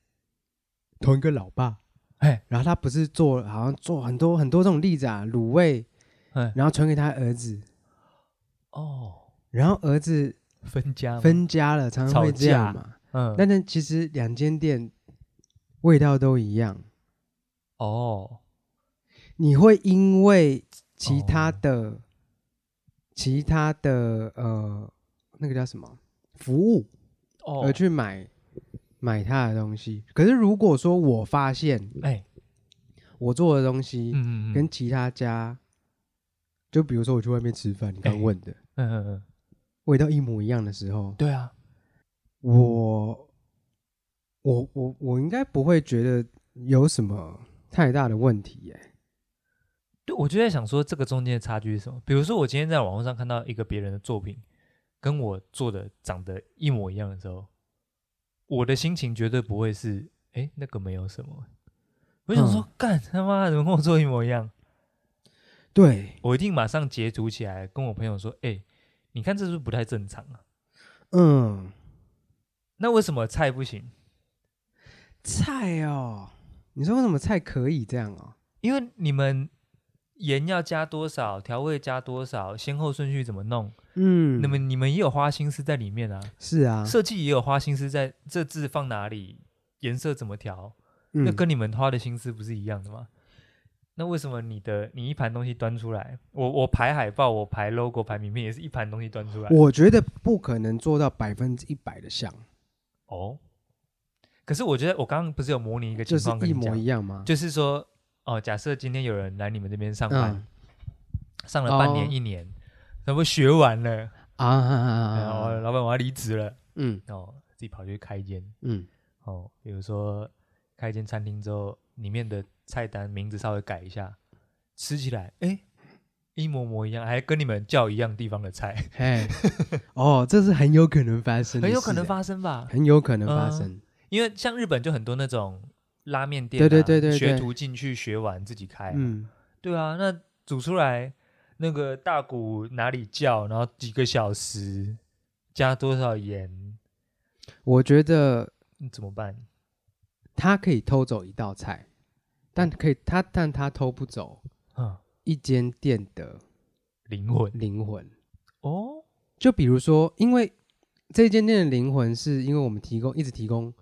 同一个老爸，哎，然后他不是做，好像做很多很多这种例子啊，卤味，然后传给他儿子，哦，然后儿子分家分家了，常常会这样嘛，嗯，但是其实两间店味道都一样，哦，你会因为。其他的，哦、其他的，呃，那个叫什么？服务，哦，而去买买他的东西。可是如果说我发现，哎，我做的东西，嗯跟其他家，就比如说我去外面吃饭，你刚问的，嗯嗯嗯，味道一模一样的时候，对啊，我，我我我应该不会觉得有什么太大的问题耶、欸。对，我就在想说，这个中间的差距是什么？比如说，我今天在网络上看到一个别人的作品，跟我做的长得一模一样的时候，我的心情绝对不会是，哎，那个没有什么。我想说，干、嗯、他妈怎么跟我做一模一样？对，我一定马上截图起来，跟我朋友说，哎，你看这是不是不太正常啊？嗯，那为什么菜不行？菜哦，你说为什么菜可以这样哦？因为你们。盐要加多少？调味加多少？先后顺序怎么弄？嗯，那么你们也有花心思在里面啊？是啊，设计也有花心思在这字放哪里，颜色怎么调？嗯、那跟你们花的心思不是一样的吗？那为什么你的你一盘东西端出来，我我排海报，我排 logo，排名片，也是一盘东西端出来？我觉得不可能做到百分之一百的像。哦，可是我觉得我刚刚不是有模拟一个情况，就是一模一样吗？就是说，哦，假设今天有人来你们这边上班，嗯、上了半年、哦、一年，他们学完了。啊，然后老板我要离职了，嗯，哦，自己跑去开一间，嗯，哦，比如说开一间餐厅之后，里面的菜单名字稍微改一下，吃起来，哎。一模模一样，还跟你们叫一样地方的菜，嘿，哦，这是很有可能发生，很有可能发生吧，很有可能发生，嗯、因为像日本就很多那种拉面店、啊，对对对对，对，学徒进去学完自己开，嗯，对啊，那煮出来那个大鼓哪里叫，然后几个小时，加多少盐，我觉得怎么办？他可以偷走一道菜，但可以他但他偷不走，嗯。一间店的灵魂，灵魂哦，就比如说，因为这间店的灵魂是因为我们提供一直提供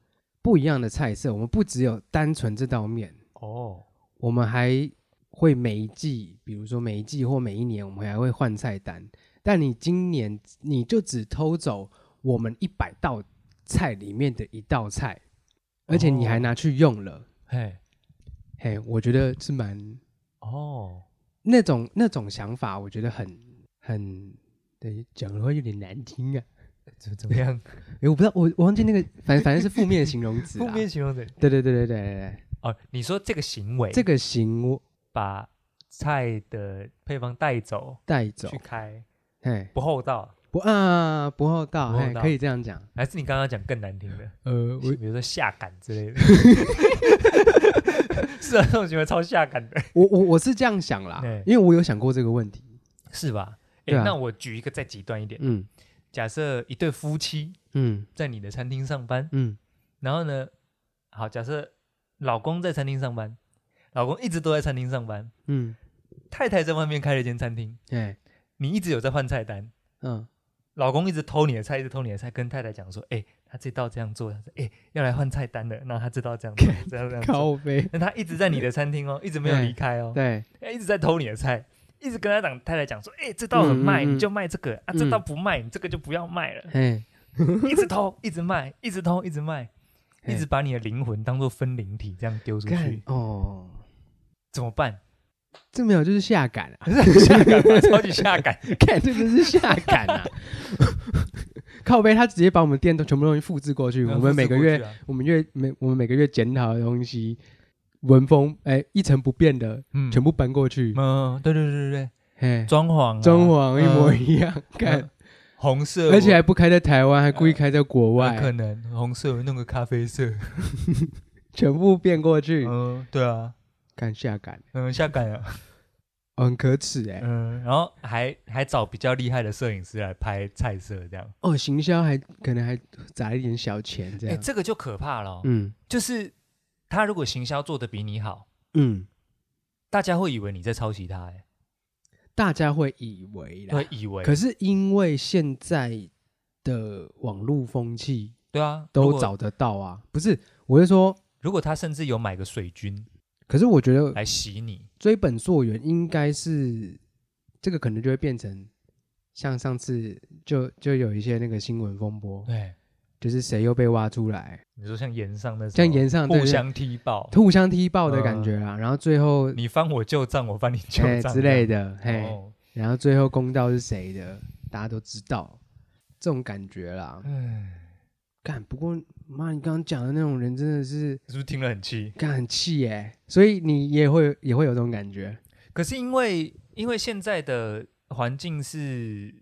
不一样的菜色，我们不只有单纯这道面哦，我们还会每一季，比如说每一季或每一年，我们还会换菜单。但你今年你就只偷走我们一百道菜里面的一道菜，而且你还拿去用了，嘿，嘿，我觉得是蛮哦。那种那种想法，我觉得很很对，讲的话有点难听啊，怎怎么样？哎，我不知道，我我忘记那个，反反正是负面形容词。负面形容词。对对对对对对。哦，你说这个行为，这个行为把菜的配方带走，带走。去开，嘿，不厚道，不啊，不厚道，嘿，可以这样讲。还是你刚刚讲更难听的？呃，我比如说下感之类的。是啊，这种行为超下感的。我我我是这样想啦，因为我有想过这个问题，是吧？哎，那我举一个再极端一点，嗯，假设一对夫妻，嗯，在你的餐厅上班，嗯，然后呢，好，假设老公在餐厅上班，老公一直都在餐厅上班，嗯，太太在外面开了一间餐厅，哎，你一直有在换菜单，嗯，老公一直偷你的菜，一直偷你的菜，跟太太讲说，哎。他这道这样做，他说：“哎，要来换菜单了。”然后他知道这样做，这样这样做。那他一直在你的餐厅哦，一直没有离开哦。对，一直在偷你的菜，一直跟他讲太太讲说：“哎，这道很卖，你就卖这个啊。这道不卖，你这个就不要卖了。”一直偷，一直卖，一直偷，一直卖，一直把你的灵魂当做分灵体这样丢出去。哦，怎么办？这没有就是下感啊，下感，超级下感，看这个是下感啊。靠背，他直接把我们店都全部东西复制过去。我们每个月，我们月每我们每个月检讨的东西，文风哎一成不变的，全部搬过去。嗯，对对对对对，嘿，装潢装潢一模一样，看红色，而且还不开在台湾，还故意开在国外。可能红色弄个咖啡色，全部变过去。嗯，对啊，看下感，嗯，下感啊。很可耻哎，嗯，然后还还找比较厉害的摄影师来拍菜色，这样。哦，行销还可能还砸一点小钱，这样，哎，这个就可怕了，嗯，就是他如果行销做的比你好，嗯，大家会以为你在抄袭他，哎，大家会以为，会以为，可是因为现在的网络风气，对啊，都找得到啊，不是，我是说，如果他甚至有买个水军。可是我觉得来洗你追本溯源应该是这个，可能就会变成像上次就就有一些那个新闻风波，对，就是谁又被挖出来？你说像岩上的，像岩上互相踢爆，互相踢爆的感觉啊。然后最后你翻我旧账，我翻你旧账之类的，嘿。然后最后公道是谁的？大家都知道这种感觉啦。嗯，干不过。妈，你刚刚讲的那种人真的是，是不是听了很气？干很气耶，所以你也会也会有这种感觉。可是因为因为现在的环境是，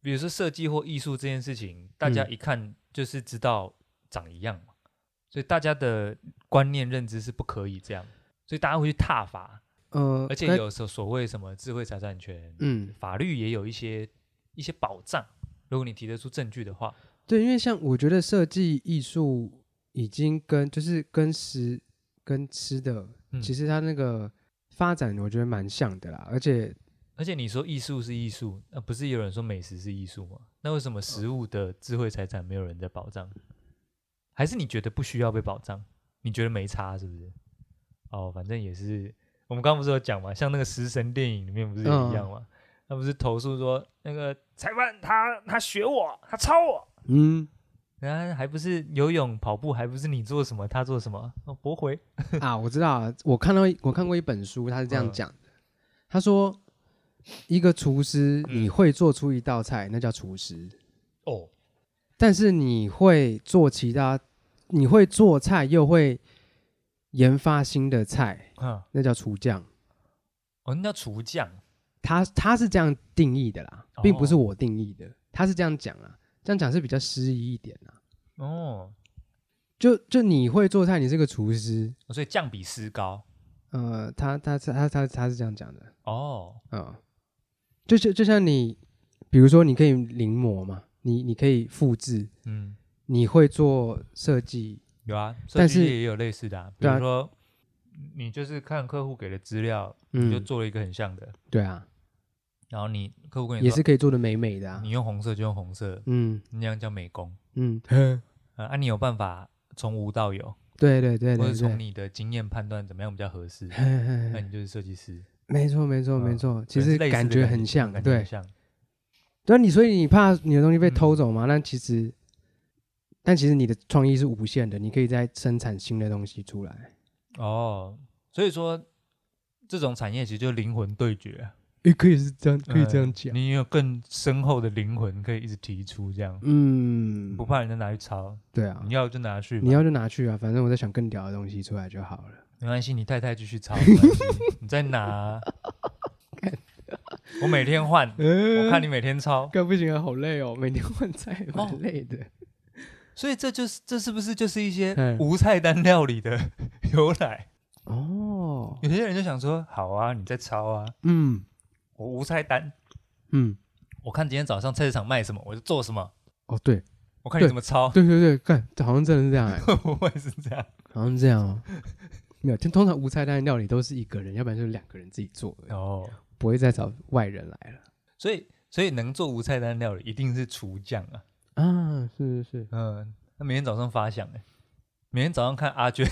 比如说设计或艺术这件事情，大家一看就是知道长一样嘛，嗯、所以大家的观念认知是不可以这样，所以大家会去踏法。呃，而且有时候所谓什么智慧财产权，嗯，法律也有一些一些保障，如果你提得出证据的话。对，因为像我觉得设计艺术已经跟就是跟食跟吃的，嗯、其实它那个发展我觉得蛮像的啦。而且而且你说艺术是艺术，那、呃、不是有人说美食是艺术吗？那为什么食物的智慧财产没有人在保障？还是你觉得不需要被保障？你觉得没差是不是？哦，反正也是我们刚刚不是有讲嘛，像那个食神电影里面不是也一样吗？嗯、他不是投诉说那个裁判他他学我，他抄我，嗯，然后还不是游泳跑步，还不是你做什么他做什么，哦，驳回啊，我知道，我看到我看过一本书，他是这样讲他说一个厨师你会做出一道菜，那叫厨师哦，但是你会做其他，你会做菜又会。研发新的菜，嗯，那叫厨匠。哦，那叫厨匠。他他是这样定义的啦，并不是我定义的。他是这样讲啊，这样讲是比较诗意一点啊。哦，就就你会做菜，你是个厨师，所以匠比师高。呃，他他他他他是这样讲的。哦，嗯，就就就像你，比如说你可以临摹嘛，你你可以复制，嗯，你会做设计。有啊，设计也有类似的，啊，比如说你就是看客户给的资料，你就做了一个很像的。对啊，然后你客户跟你也是可以做的美美的，你用红色就用红色，嗯，那样叫美工，嗯，啊，你有办法从无到有，对对对，或者从你的经验判断怎么样比较合适，那你就是设计师。没错没错没错，其实感觉很像，对，对，你所以你怕你的东西被偷走吗？那其实。但其实你的创意是无限的，你可以再生产新的东西出来。哦，所以说这种产业其实就是灵魂对决，也可以是这样，可以这样讲。你有更深厚的灵魂，可以一直提出这样。嗯，不怕人家拿去抄。对啊，你要就拿去，你要就拿去啊，反正我在想更屌的东西出来就好了。没关系，你太太继续抄，你再拿。我每天换，我看你每天抄，干不行啊，好累哦，每天换菜蛮累的。所以这就是这是不是就是一些无菜单料理的 由来哦？有些人就想说，好啊，你在抄啊，嗯，我无菜单，嗯，我看今天早上菜市场卖什么，我就做什么。哦，对，我看你怎么抄。对对对，看，好像真的是这样哎，不会是这样，好像这样哦。没有，通常无菜单料理都是一个人，要不然就是两个人自己做的哦，不会再找外人来了。所以，所以能做无菜单料理，一定是厨匠啊。啊，是是是，嗯，那每天早上发想哎，每天早上看阿娟，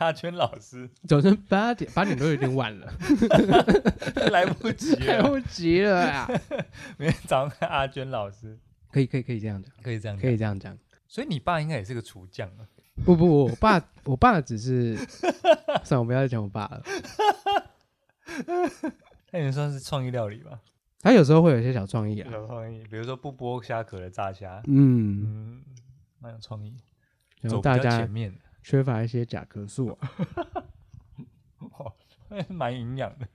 阿娟老师，早晨八点，八点都有点晚了，来不及了，来不及了呀！明天早上看阿娟老师，可以可以可以这样讲，可以这样，可以这样讲。所以你爸应该也是个厨匠啊？不不不，我爸我爸只是，算了，我不要再讲我爸了。那也算是创意料理吧？他有时候会有一些小创意啊，小创意，比如说不剥虾壳的炸虾，嗯。嗯，蛮有创意，然后大家缺乏一些甲壳素，哦，蛮营养的，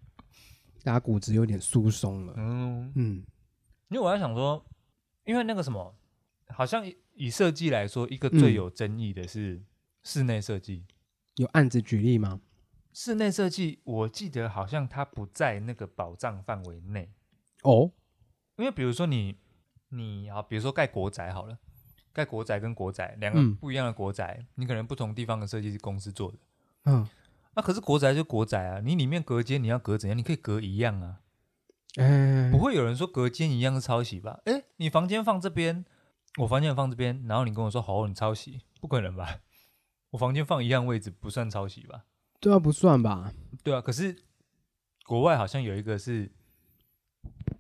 大家骨质有点疏松了，嗯嗯，因为我在想说，因为那个什么，好像以设计来说，一个最有争议的是室内设计，有案子举例吗？室内设计，我记得好像它不在那个保障范围内。哦，因为比如说你，你啊，比如说盖国宅好了，盖国宅跟国宅两个不一样的国宅，嗯、你可能不同地方的设计师公司做的，嗯，那、啊、可是国宅就国宅啊，你里面隔间你要隔怎样？你可以隔一样啊，哎，不会有人说隔间一样是抄袭吧？哎，你房间放这边，我房间放这边，然后你跟我说好，你抄袭，不可能吧？我房间放一样位置不算抄袭吧？对啊，不算吧？对啊，可是国外好像有一个是。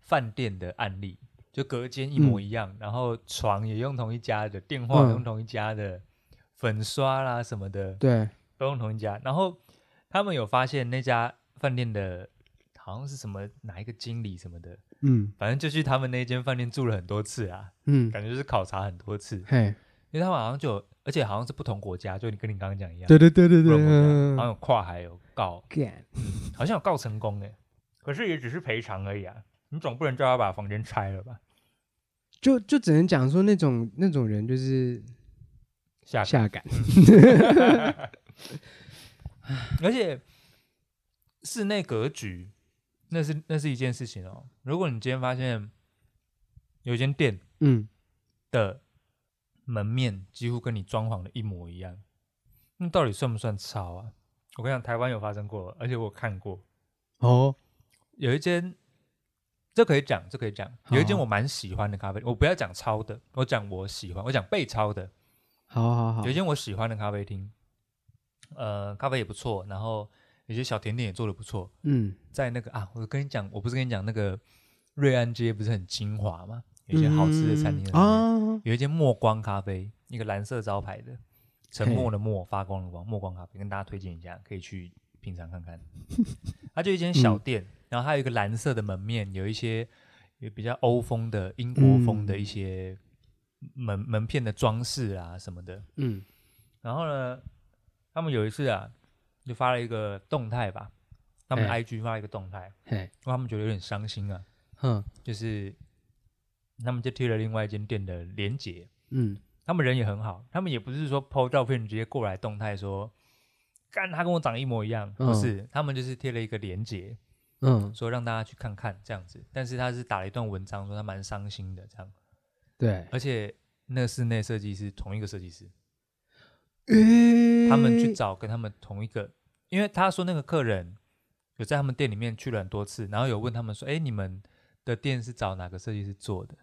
饭店的案例，就隔间一模一样，嗯、然后床也用同一家的，电话用同一家的，嗯、粉刷啦什么的，对，都用同一家。然后他们有发现那家饭店的，好像是什么哪一个经理什么的，嗯，反正就去他们那间饭店住了很多次啊，嗯，感觉就是考察很多次，嘿，因为他们好像就，而且好像是不同国家，就你跟你刚刚讲一样，对对对对对，好像有跨海有告，好像有告成功哎，可是也只是赔偿而已啊。你总不能叫他把房间拆了吧？就就只能讲说那种那种人就是下下感，而且室内格局那是那是一件事情哦。如果你今天发现有一间店，嗯，的门面几乎跟你装潢的一模一样，那到底算不算抄啊？我跟你讲，台湾有发生过，而且我看过哦，有一间。这可以讲，这可以讲。有一间我蛮喜欢的咖啡，我不要讲抄的，我讲我喜欢，我讲被抄的。好好好。有一间我喜欢的咖啡厅，呃，咖啡也不错，然后有些小甜点也做的不错。嗯，在那个啊，我跟你讲，我不是跟你讲那个瑞安街不是很精华吗？有一些好吃的餐厅啊，嗯、有一间墨光咖啡，一个蓝色招牌的，沉默的默，发光的光，墨光咖啡，跟大家推荐一下，可以去品尝看看。它就一间小店，嗯、然后还有一个蓝色的门面，有一些有比较欧风的、英国风的一些门、嗯、门片的装饰啊什么的。嗯，然后呢，他们有一次啊，就发了一个动态吧，他们 IG 发了一个动态，因为他们觉得有点伤心啊，嗯，就是。他们就贴了另外一间店的链接，嗯，他们人也很好，他们也不是说 po 照片直接过来动态说，干他跟我长得一模一样，不是，他们就是贴了一个链接，嗯，说让大家去看看这样子，但是他是打了一段文章说他蛮伤心的这样，对，而且那个室内设计师同一个设计师，他们去找跟他们同一个，因为他说那个客人有在他们店里面去了很多次，然后有问他们说，哎，你们的店是找哪个设计师做的？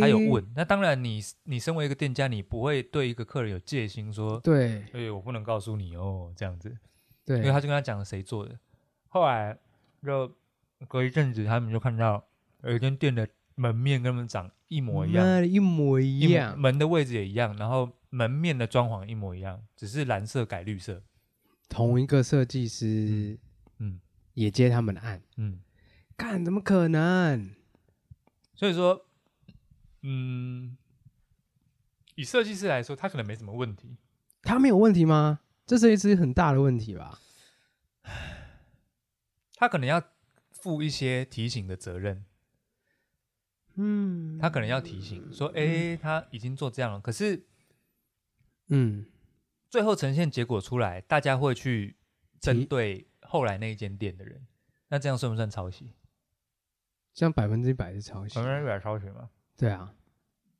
他有问，那当然你，你你身为一个店家，你不会对一个客人有戒心，说对，哎，我不能告诉你哦，这样子，对，因为他就跟他讲了谁做的。后来就隔一阵子，他们就看到有一间店的门面跟他们长一模一样，一模一样，门的位置也一样，然后门面的装潢一模一样，只是蓝色改绿色，同一个设计师，嗯，也接他们的案，嗯，看怎么可能？所以说。嗯，以设计师来说，他可能没什么问题。他没有问题吗？这是一只很大的问题吧？他可能要负一些提醒的责任。嗯，他可能要提醒说：“哎、欸，他已经做这样了。”可是，嗯，最后呈现结果出来，大家会去针对后来那一间店的人。那这样算不算抄袭？这样百分之一百是抄袭，百分之一百抄袭吗？对啊，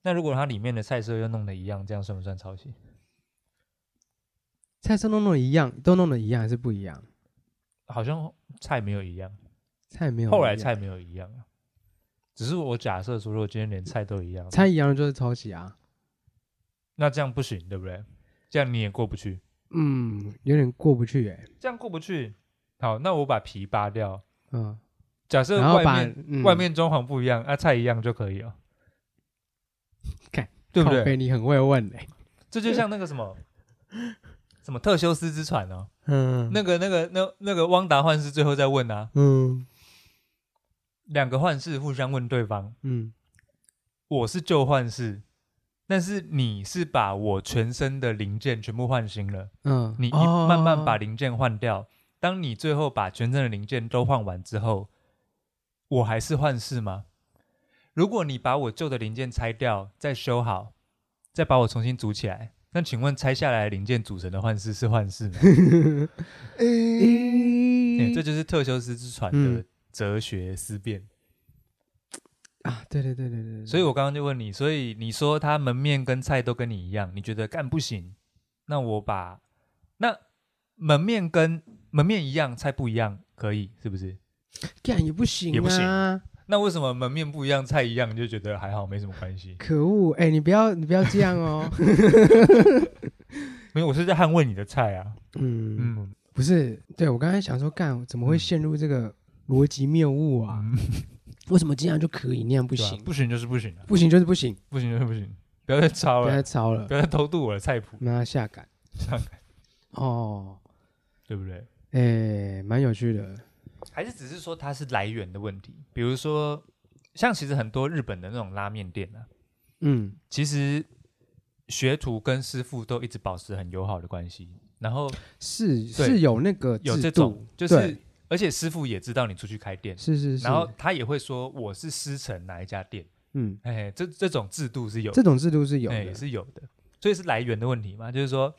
那如果它里面的菜色又弄得一样，这样算不算抄袭？菜色弄弄一样，都弄得一样还是不一样？好像菜没有一样，菜没有，后来菜没有一样啊。只是我假设说，如果今天连菜都一样，菜一样就是抄袭啊。那这样不行，对不对？这样你也过不去。嗯，有点过不去哎。这样过不去。好，那我把皮扒掉。嗯，假设外面、嗯、外面装潢不一样，啊，菜一样就可以了。看，对不对？你很会问嘞，这就像那个什么什么特修斯之船哦，嗯，那个那个那那个汪达幻视最后在问啊，嗯，两个幻视互相问对方，嗯，我是旧幻视，但是你是把我全身的零件全部换新了，嗯，你一慢慢把零件换掉，当你最后把全身的零件都换完之后，我还是幻视吗？如果你把我旧的零件拆掉，再修好，再把我重新组起来，那请问拆下来零件组成的幻视是幻视吗？欸欸、这就是特修斯之船的哲学思辨、嗯、啊！对对对对对，所以我刚刚就问你，所以你说他门面跟菜都跟你一样，你觉得干不行？那我把那门面跟门面一样，菜不一样，可以是不是？干也不行、啊，也不行。那为什么门面不一样，菜一样，你就觉得还好，没什么关系？可恶！哎、欸，你不要，你不要这样哦。没有，我是在捍卫你的菜啊。嗯嗯，不是，对我刚才想说，干怎么会陷入这个逻辑谬误啊？嗯、为什么这样就可以，那样不行？不行就是不行、啊，不行就是不行，不行就是不行。不要再抄了，不要再抄了，不要再偷渡我的菜谱。那下岗，下岗。哦，对不对？哎、欸，蛮有趣的。还是只是说它是来源的问题，比如说像其实很多日本的那种拉面店啊，嗯，其实学徒跟师傅都一直保持很友好的关系，然后是是有那个有这种，就是而且师傅也知道你出去开店，是是是，然后他也会说我是师承哪一家店，嗯，哎，这这种制度是有，这种制度是有的，也，是有的，所以是来源的问题嘛，就是说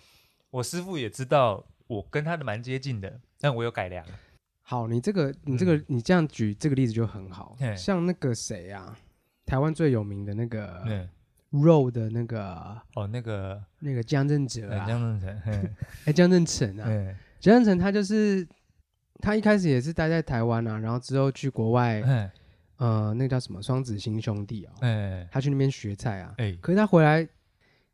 我师傅也知道我跟他的蛮接近的，但我有改良。好，你这个你这个、嗯、你这样举这个例子就很好，像那个谁、啊，台湾最有名的那个肉的那个哦，那个那个江正哲啊，江正成，哎，江正成啊，江正成他就是他一开始也是待在台湾啊，然后之后去国外，嘿。呃，那个叫什么双子星兄弟啊、哦，嘿。他去那边学菜啊，嘿可是他回来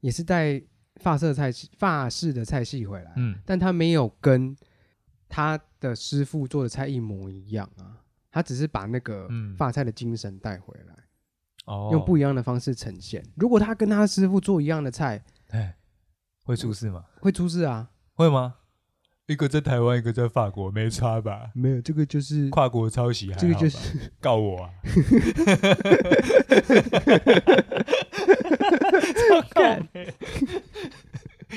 也是带法式菜系法式的菜系回来，嗯，但他没有跟。他的师傅做的菜一模一样啊，他只是把那个法菜的精神带回来，哦、嗯，用不一样的方式呈现。如果他跟他师傅做一样的菜，哎，会出事吗？会出事啊？会吗？一个在台湾，一个在法国，没差吧？没有，这个就是跨国抄袭，这个就是告我啊！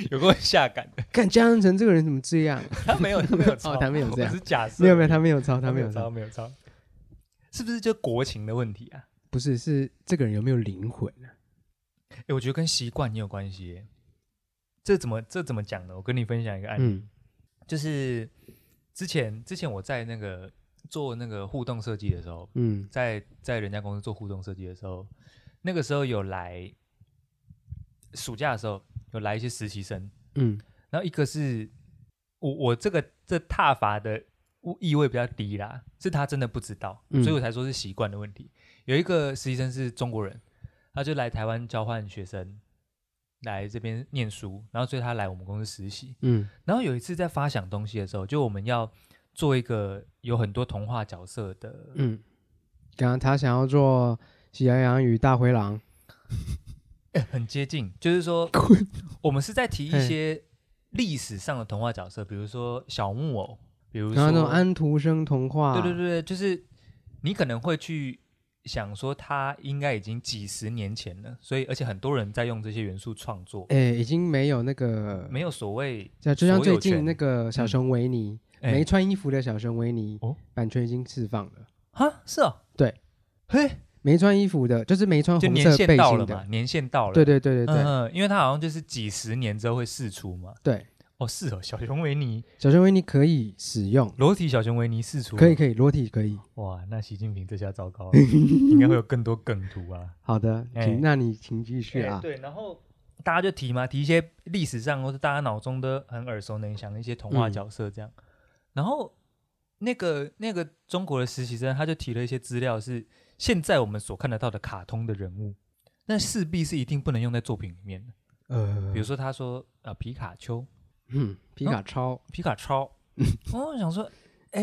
有个下感的，看江阳成这个人怎么这样？他没有，他没有抄，他没有这样，是假设。没有没有，他没有抄，他没有抄，没有抄。是不是就国情的问题啊？不是，是这个人有没有灵魂啊？哎，我觉得跟习惯也有关系。这怎么这怎么讲呢？我跟你分享一个案例。嗯就是之前之前我在那个做那个互动设计的时候，嗯，在在人家公司做互动设计的时候，那个时候有来暑假的时候有来一些实习生，嗯，然后一个是我我这个这踏伐的意味比较低啦，是他真的不知道，所以我才说是习惯的问题。有一个实习生是中国人，他就来台湾交换学生。来这边念书，然后所以他来我们公司实习。嗯，然后有一次在发想东西的时候，就我们要做一个有很多童话角色的。嗯，刚刚他想要做喜羊羊与大灰狼，欸，很接近，就是说 我们是在提一些历史上的童话角色，比如说小木偶，比如说那种安徒生童话。对对对，就是你可能会去。想说他应该已经几十年前了，所以而且很多人在用这些元素创作。哎、欸，已经没有那个没有所谓，就像最近那个小熊维尼、嗯、没穿衣服的小熊维尼，哦、版权已经释放了。哈，是哦，对，嘿，没穿衣服的，就是没穿红色背心的，年限到了嘛，年限到了。对对对对对，嗯，因为他好像就是几十年之后会释出嘛。对。哦，是哦，小熊维尼，小熊维尼可以使用裸体小熊维尼释出，可以可以裸体可以。哇，那习近平这下糟糕了，应该会有更多梗图啊。好的，请、欸、那你请继续啊、欸。对，然后大家就提嘛，提一些历史上或者大家脑中都很耳熟能详的一些童话角色这样。嗯、然后那个那个中国的实习生他就提了一些资料，是现在我们所看得到的卡通的人物，那势必是一定不能用在作品里面的。呃，比如说他说呃皮卡丘。嗯，皮卡超，哦、皮卡超，我想说，哎、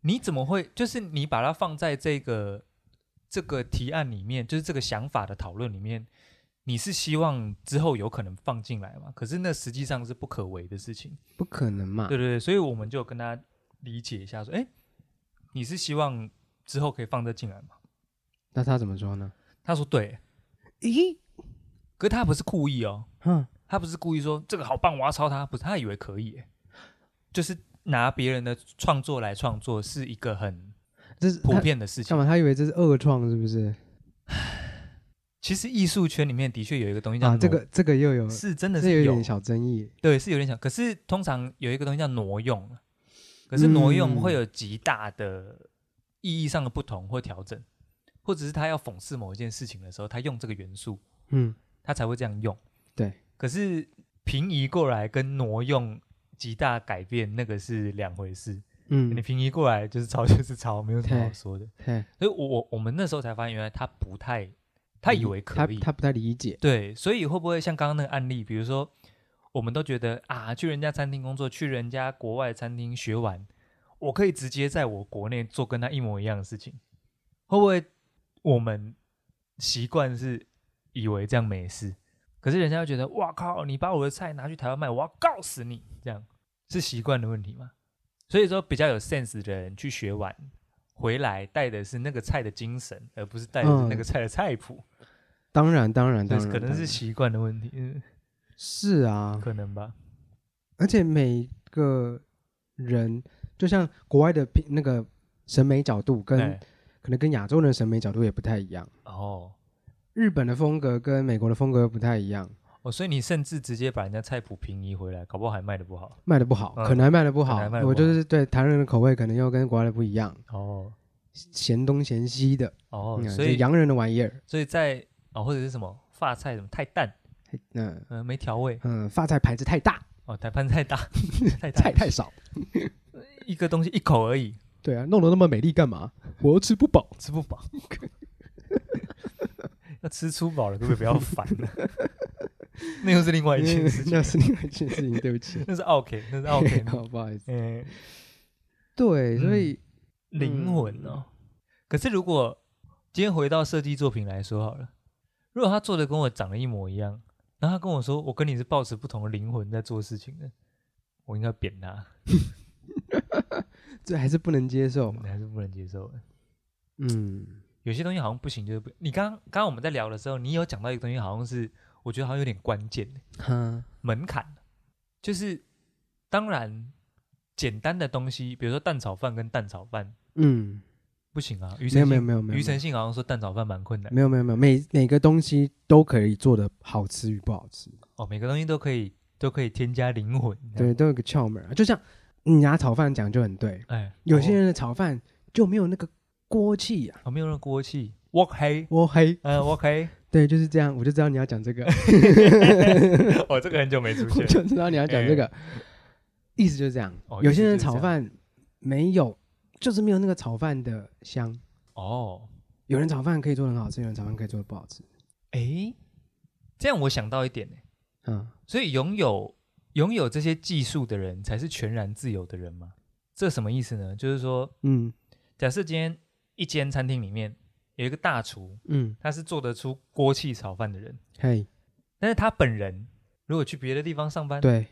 你怎么会？就是你把它放在这个这个提案里面，就是这个想法的讨论里面，你是希望之后有可能放进来吗？可是那实际上是不可为的事情，不可能嘛？对对对，所以我们就跟他理解一下，说，哎、欸，你是希望之后可以放得进来吗？那他怎么说呢？他说对，咦、欸，可是他不是故意哦，哼。他不是故意说这个好棒，我要抄他，不是他以为可以，就是拿别人的创作来创作是一个很这是普遍的事情。干嘛？他以为这是恶创是不是？其实艺术圈里面的确有一个东西叫啊，这个这个又有是真的是有，有点小争议，对，是有点小。可是通常有一个东西叫挪用，可是挪用会有极大的意义上的不同或调整，或者是他要讽刺某一件事情的时候，他用这个元素，嗯，他才会这样用，对。可是平移过来跟挪用极大改变，那个是两回事。嗯，你平移过来就是抄 就是抄，没有什么好说的。对，所以我我我们那时候才发现，原来他不太，他以为可以，他他不太理解。对，所以会不会像刚刚那个案例，比如说，我们都觉得啊，去人家餐厅工作，去人家国外餐厅学完，我可以直接在我国内做跟他一模一样的事情，会不会我们习惯是以为这样没事？可是人家会觉得，哇靠！你把我的菜拿去台湾卖，我要告死你！这样是习惯的问题吗？所以说，比较有 sense 的人去学完回来，带的是那个菜的精神，而不是带的是那个菜的菜谱。嗯、当然，当然，当然，可能是习惯的问题。嗯，是啊，可能吧。而且每个人，就像国外的那个审美角度跟，可能跟亚洲人的审美角度也不太一样。哦。日本的风格跟美国的风格不太一样。哦，所以你甚至直接把人家菜谱平移回来，搞不好还卖的不好，卖的不好，可能还卖的不好。我就是对台湾人的口味可能又跟国外的不一样。哦，嫌东嫌西的。哦，所以洋人的玩意儿，所以在哦或者是什么发菜什么太淡，嗯嗯没调味，嗯发菜牌子太大。哦，台盘太大，太菜太少，一个东西一口而已，对啊，弄得那么美丽干嘛？我又吃不饱，吃不饱。吃出饱了，可不可以不要烦了？那又是另外一件事情，那是另外一件事情。对不起，那是 OK，那是 OK，好不好意思。嗯，对，所以灵魂哦。可是如果今天回到设计作品来说好了，如果他做的跟我长得一模一样，然后他跟我说我跟你是抱持不同的灵魂在做事情的，我应该扁他。这还是不能接受嘛？还是不能接受。嗯，有些东西好像不行，就是不。你刚刚刚我们在聊的时候，你有讲到一个东西，好像是我觉得好像有点关键的，嗯，门槛，就是当然简单的东西，比如说蛋炒饭跟蛋炒饭，嗯。不行啊，没有没有没有没有，余承信好像说蛋炒饭蛮困难。没有没有没有，每每个东西都可以做的好吃与不好吃。哦，每个东西都可以都可以添加灵魂，对，都有个窍门啊。就像你拿炒饭讲就很对，哎，有些人的炒饭就没有那个锅气啊，哦，没有那个锅气，锅黑锅黑，嗯，锅黑，对，就是这样，我就知道你要讲这个。哦，这个很久没出现，我就知道你要讲这个，意思就是这样。有些人炒饭没有。就是没有那个炒饭的香哦。有人炒饭可以做得很好吃，有人炒饭可以做的不好吃。哎，这样我想到一点呢。嗯，所以拥有拥有这些技术的人才是全然自由的人吗？这什么意思呢？就是说，嗯，假设今天一间餐厅里面有一个大厨，嗯，他是做得出锅气炒饭的人，嘿，但是他本人如果去别的地方上班，对，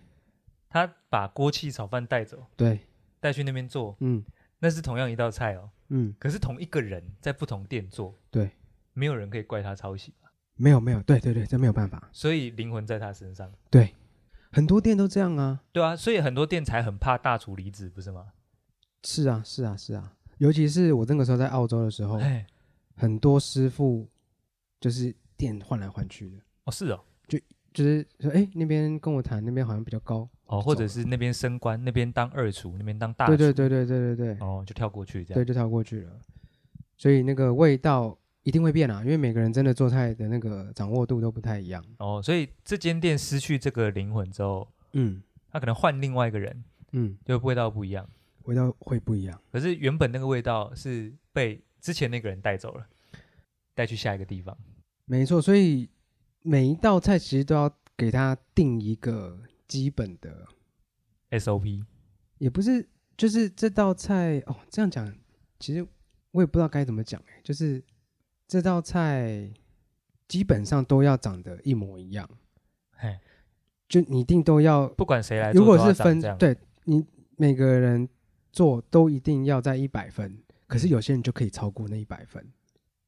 他把锅气炒饭带走，对，带去那边做，嗯。那是同样一道菜哦，嗯，可是同一个人在不同店做，对，没有人可以怪他抄袭吧？没有，没有，对对对，这没有办法。所以灵魂在他身上，对，很多店都这样啊，对啊，所以很多店才很怕大厨离职，不是吗？是啊，是啊，是啊，尤其是我那个时候在澳洲的时候，嘿很多师傅就是店换来换去的。哦，是哦，就就是说，哎，那边跟我谈，那边好像比较高。哦，或者是那边升官，那边当二厨，那边当大厨，对对对对对对对，哦，就跳过去这样，对，就跳过去了。所以那个味道一定会变啊，因为每个人真的做菜的那个掌握度都不太一样。哦，所以这间店失去这个灵魂之后，嗯，他可能换另外一个人，嗯，就味道不一样，味道会不一样。可是原本那个味道是被之前那个人带走了，带去下一个地方。没错，所以每一道菜其实都要给他定一个。基本的 SOP 也不是，就是这道菜哦。这样讲，其实我也不知道该怎么讲哎。就是这道菜基本上都要长得一模一样，嘿，就你一定都要，不管谁来做，如果是分，对你每个人做都一定要在一百分。可是有些人就可以超过那一百分。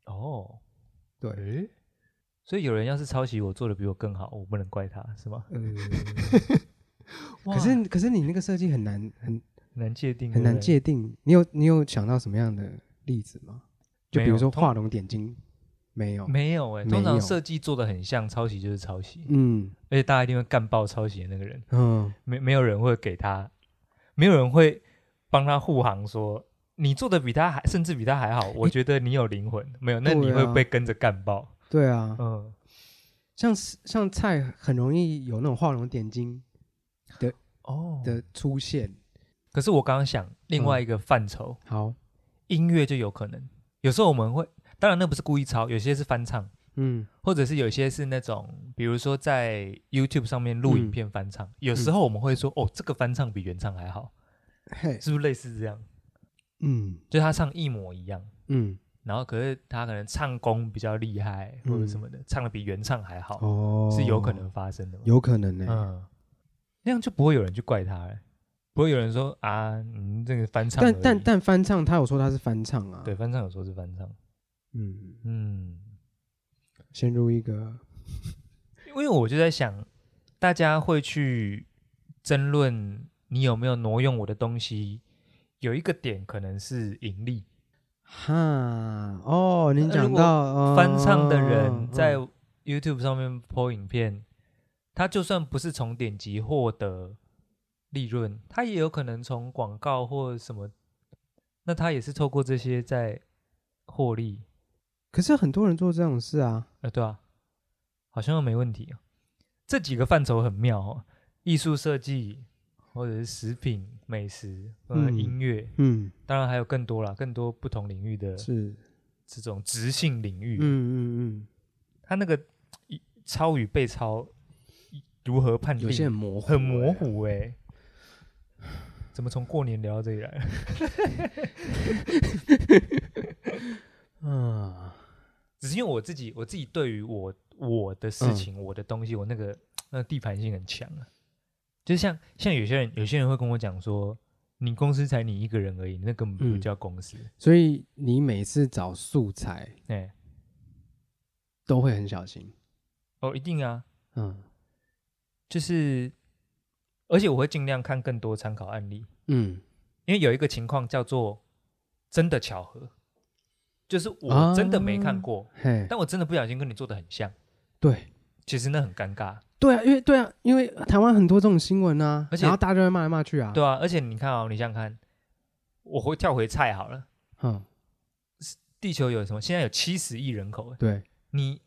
哦，对。所以有人要是抄袭我做的比我更好，我不能怪他，是吗？嗯。可是可是你那个设计很难很难界定，很难界定。你有你有想到什么样的例子吗？就比如说画龙点睛，没有没有哎。通常设计做的很像，抄袭就是抄袭。嗯。而且大家一定会干爆抄袭的那个人。嗯。没没有人会给他，没有人会帮他护航，说你做的比他还甚至比他还好。我觉得你有灵魂，没有，那你会被跟着干爆。对啊，嗯，像像菜很容易有那种画龙点睛的哦的出现，可是我刚刚想另外一个范畴，嗯、好，音乐就有可能，有时候我们会，当然那不是故意抄，有些是翻唱，嗯，或者是有些是那种，比如说在 YouTube 上面录影片翻唱，嗯、有时候我们会说，嗯、哦，这个翻唱比原唱还好，嘿，是不是类似这样？嗯，就他唱一模一样，嗯。然后，可是他可能唱功比较厉害，或者什么的，嗯、唱的比原唱还好，哦、是有可能发生的吗？有可能呢、欸，嗯，那样就不会有人去怪他了，不会有人说啊，你这个翻唱。但但但翻唱，他有说他是翻唱啊，对，翻唱有说是翻唱，嗯。嗯，嗯先入一个，因为我就在想，大家会去争论你有没有挪用我的东西，有一个点可能是盈利。哈哦，您讲到翻唱的人在 YouTube 上面 po 影片，他就算不是从点击获得利润，他也有可能从广告或什么，那他也是透过这些在获利。可是很多人做这种事啊，呃，对啊，好像又没问题。这几个范畴很妙哦，艺术设计。或者是食品、美食、呃，音乐，嗯，当然还有更多啦，更多不同领域的，是这种直性领域，嗯嗯嗯，他那个抄与被抄如何判定？有些很模糊，很模糊哎、欸。怎么从过年聊到这里来了？嗯，只是因为我自己，我自己对于我我的事情、嗯、我的东西，我那个那个地盘性很强啊。就像像有些人，有些人会跟我讲说，你公司才你一个人而已，那根本不叫公司。嗯、所以你每次找素材，哎，都会很小心。哦，一定啊，嗯，就是，而且我会尽量看更多参考案例。嗯，因为有一个情况叫做真的巧合。就是我真的没看过，啊、但我真的不小心跟你做的很像。对，其实那很尴尬。对啊，因为对啊，因为台湾很多这种新闻啊，而且然后大家就会骂来骂去啊。对啊，而且你看哦，你想想看，我会跳回菜好了。嗯，地球有什么？现在有七十亿人口。对，你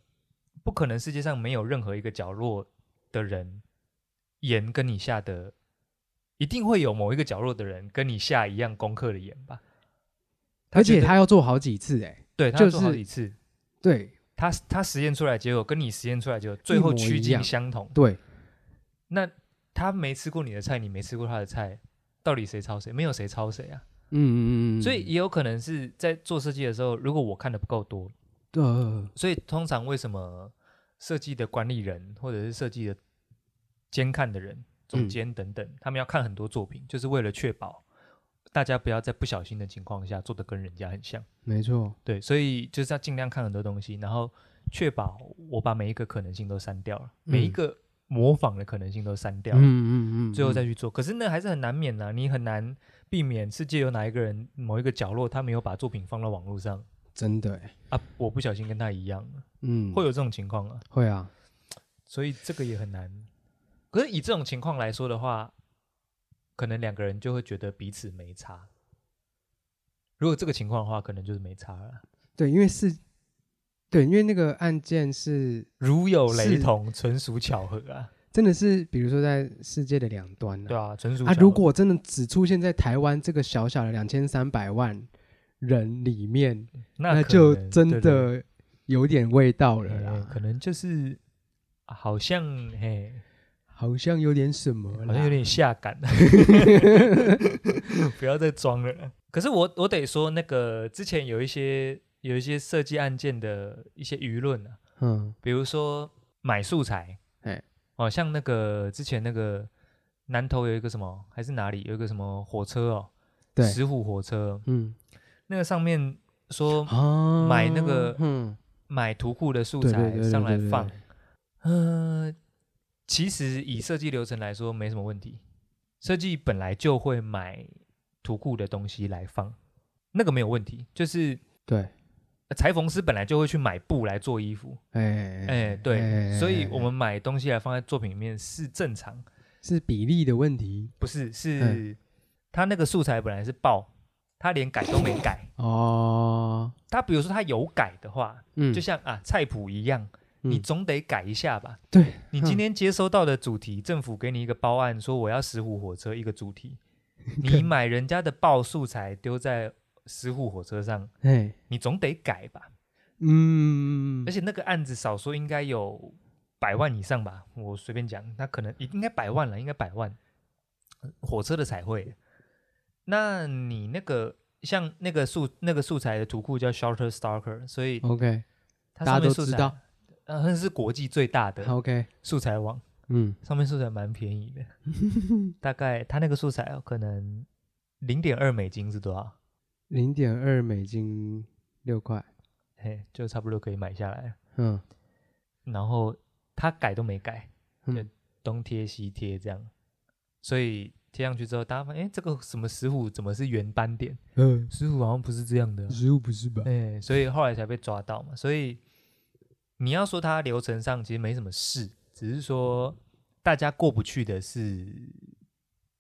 不可能世界上没有任何一个角落的人盐跟你下的，一定会有某一个角落的人跟你下一样功课的盐吧。而且他要做好几次，哎，对，他要做好几次，对他，他实验出来结果跟你实验出来结果最后趋近相同，对。那他没吃过你的菜，你没吃过他的菜，到底谁抄谁？没有谁抄谁啊？嗯嗯嗯。所以也有可能是在做设计的时候，如果我看的不够多，对。所以通常为什么设计的管理人或者是设计的监看的人、总监等等，他们要看很多作品，就是为了确保。大家不要在不小心的情况下做的跟人家很像，没错，对，所以就是要尽量看很多东西，然后确保我把每一个可能性都删掉了，嗯、每一个模仿的可能性都删掉了，嗯嗯嗯，嗯，最后再去做。可是那还是很难免的、啊，你很难避免世界有哪一个人某一个角落他没有把作品放到网络上，真的。啊，我不小心跟他一样，嗯，会有这种情况啊，会啊，所以这个也很难。可是以这种情况来说的话。可能两个人就会觉得彼此没差。如果这个情况的话，可能就是没差了。对，因为是，对，因为那个案件是如有雷同，纯属巧合啊！真的是，比如说在世界的两端，对啊，纯属巧合。啊，如果真的只出现在台湾这个小小的两千三百万人里面，那就真的有点味道了啦。可能就是好像嘿。好像有点什么，好像有点下感，不要再装了。可是我我得说，那个之前有一些有一些设计案件的一些舆论啊，嗯，比如说买素材，哎，哦，像那个之前那个南投有一个什么，还是哪里有一个什么火车哦，对，石虎火车，嗯，那个上面说买那个，嗯，买图库的素材上来放，嗯。其实以设计流程来说没什么问题，设计本来就会买图库的东西来放，那个没有问题。就是对，裁缝师本来就会去买布来做衣服，哎哎对，所以我们买东西来放在作品里面是正常，是比例的问题，不是是他那个素材本来是爆，他连改都没改哦。他比如说他有改的话，嗯，就像啊菜谱一样。你总得改一下吧？对，你今天接收到的主题，政府给你一个包案，说我要石虎火车一个主题，你买人家的爆素材丢在石虎火车上，你总得改吧？嗯，而且那个案子少说应该有百万以上吧？我随便讲，那可能应该百万了，应该百万。火车的彩绘，那你那个像那个素那个素材的图库叫 Shorter Stalker，所以 OK，大家都知道。嗯，那是国际最大的 OK 素材网，嗯，上面素材蛮便宜的，大概他那个素材哦，可能零点二美金是多少？零点二美金六块，嘿，就差不多可以买下来。嗯，然后他改都没改，就东贴西贴这样，所以贴上去之后，大家发现，哎，这个什么石虎怎么是圆斑点？嗯，石虎好像不是这样的，石虎不是吧？哎，所以后来才被抓到嘛，所以。你要说它流程上其实没什么事，只是说大家过不去的是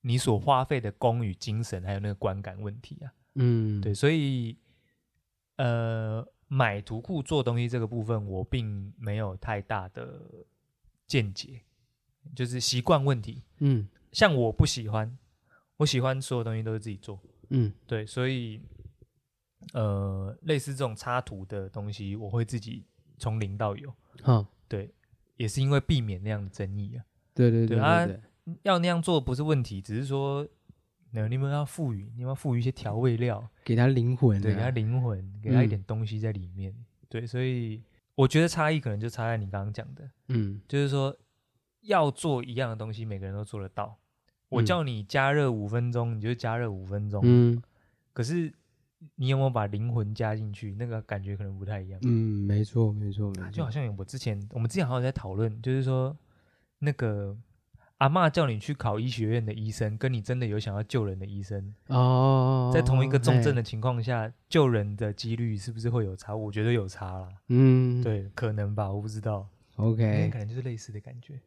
你所花费的功与精神，还有那个观感问题啊。嗯，对，所以呃，买图库做东西这个部分，我并没有太大的见解，就是习惯问题。嗯，像我不喜欢，我喜欢所有东西都是自己做。嗯，对，所以呃，类似这种插图的东西，我会自己。从零到有，嗯，对，也是因为避免那样的争议啊。对对对对，啊，要那样做不是问题，只是说，那你们要赋予，你们要赋予一些调味料，给他灵魂，对，给他灵魂，给他一点东西在里面。嗯、对，所以我觉得差异可能就差在你刚刚讲的，嗯，就是说要做一样的东西，每个人都做得到。我叫你加热五分钟，你就加热五分钟，嗯，可是。你有没有把灵魂加进去？那个感觉可能不太一样。嗯，没错，没错，没错。就好像我之前，我们之前好像在讨论，就是说，那个阿嬷叫你去考医学院的医生，跟你真的有想要救人的医生哦，在同一个重症的情况下，救人的几率是不是会有差？我觉得有差啦。嗯，对，可能吧，我不知道。OK，可能就是类似的感觉。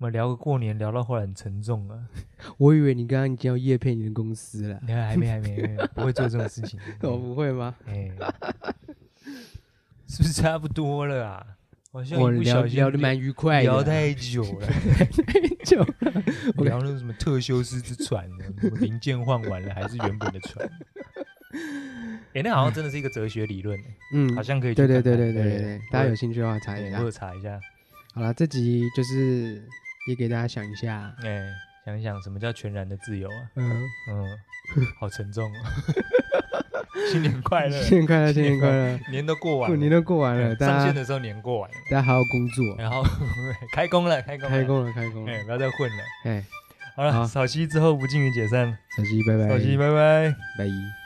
我们聊个过年，聊到后来很沉重啊！我以为你刚刚已经要业配你的公司了，你看还没还没，不会做这种事情。我 不会吗？哎，是不是差不多了啊？好像我聊聊的蛮愉快，聊太久了，太久了。我聊那个什么特修斯之船呢？零件换完了还是原本的船？哎，那好像真的是一个哲学理论，嗯，好像可以。对对对对对对，大家有兴趣的话查一下，我查一下。好了，这集就是。也给大家想一下，哎，想一想什么叫全然的自由啊？嗯。嗯，好沉重哦。新年快乐，新年快乐，新年快乐，年都过完了，年都过完了，上线的时候年过完了，大家好好工作，然后 开工了，开工，开工了，开工了，哎，不要再混了，哎，好了，小溪之后不敬于解散，小溪拜拜，小溪拜拜，拜。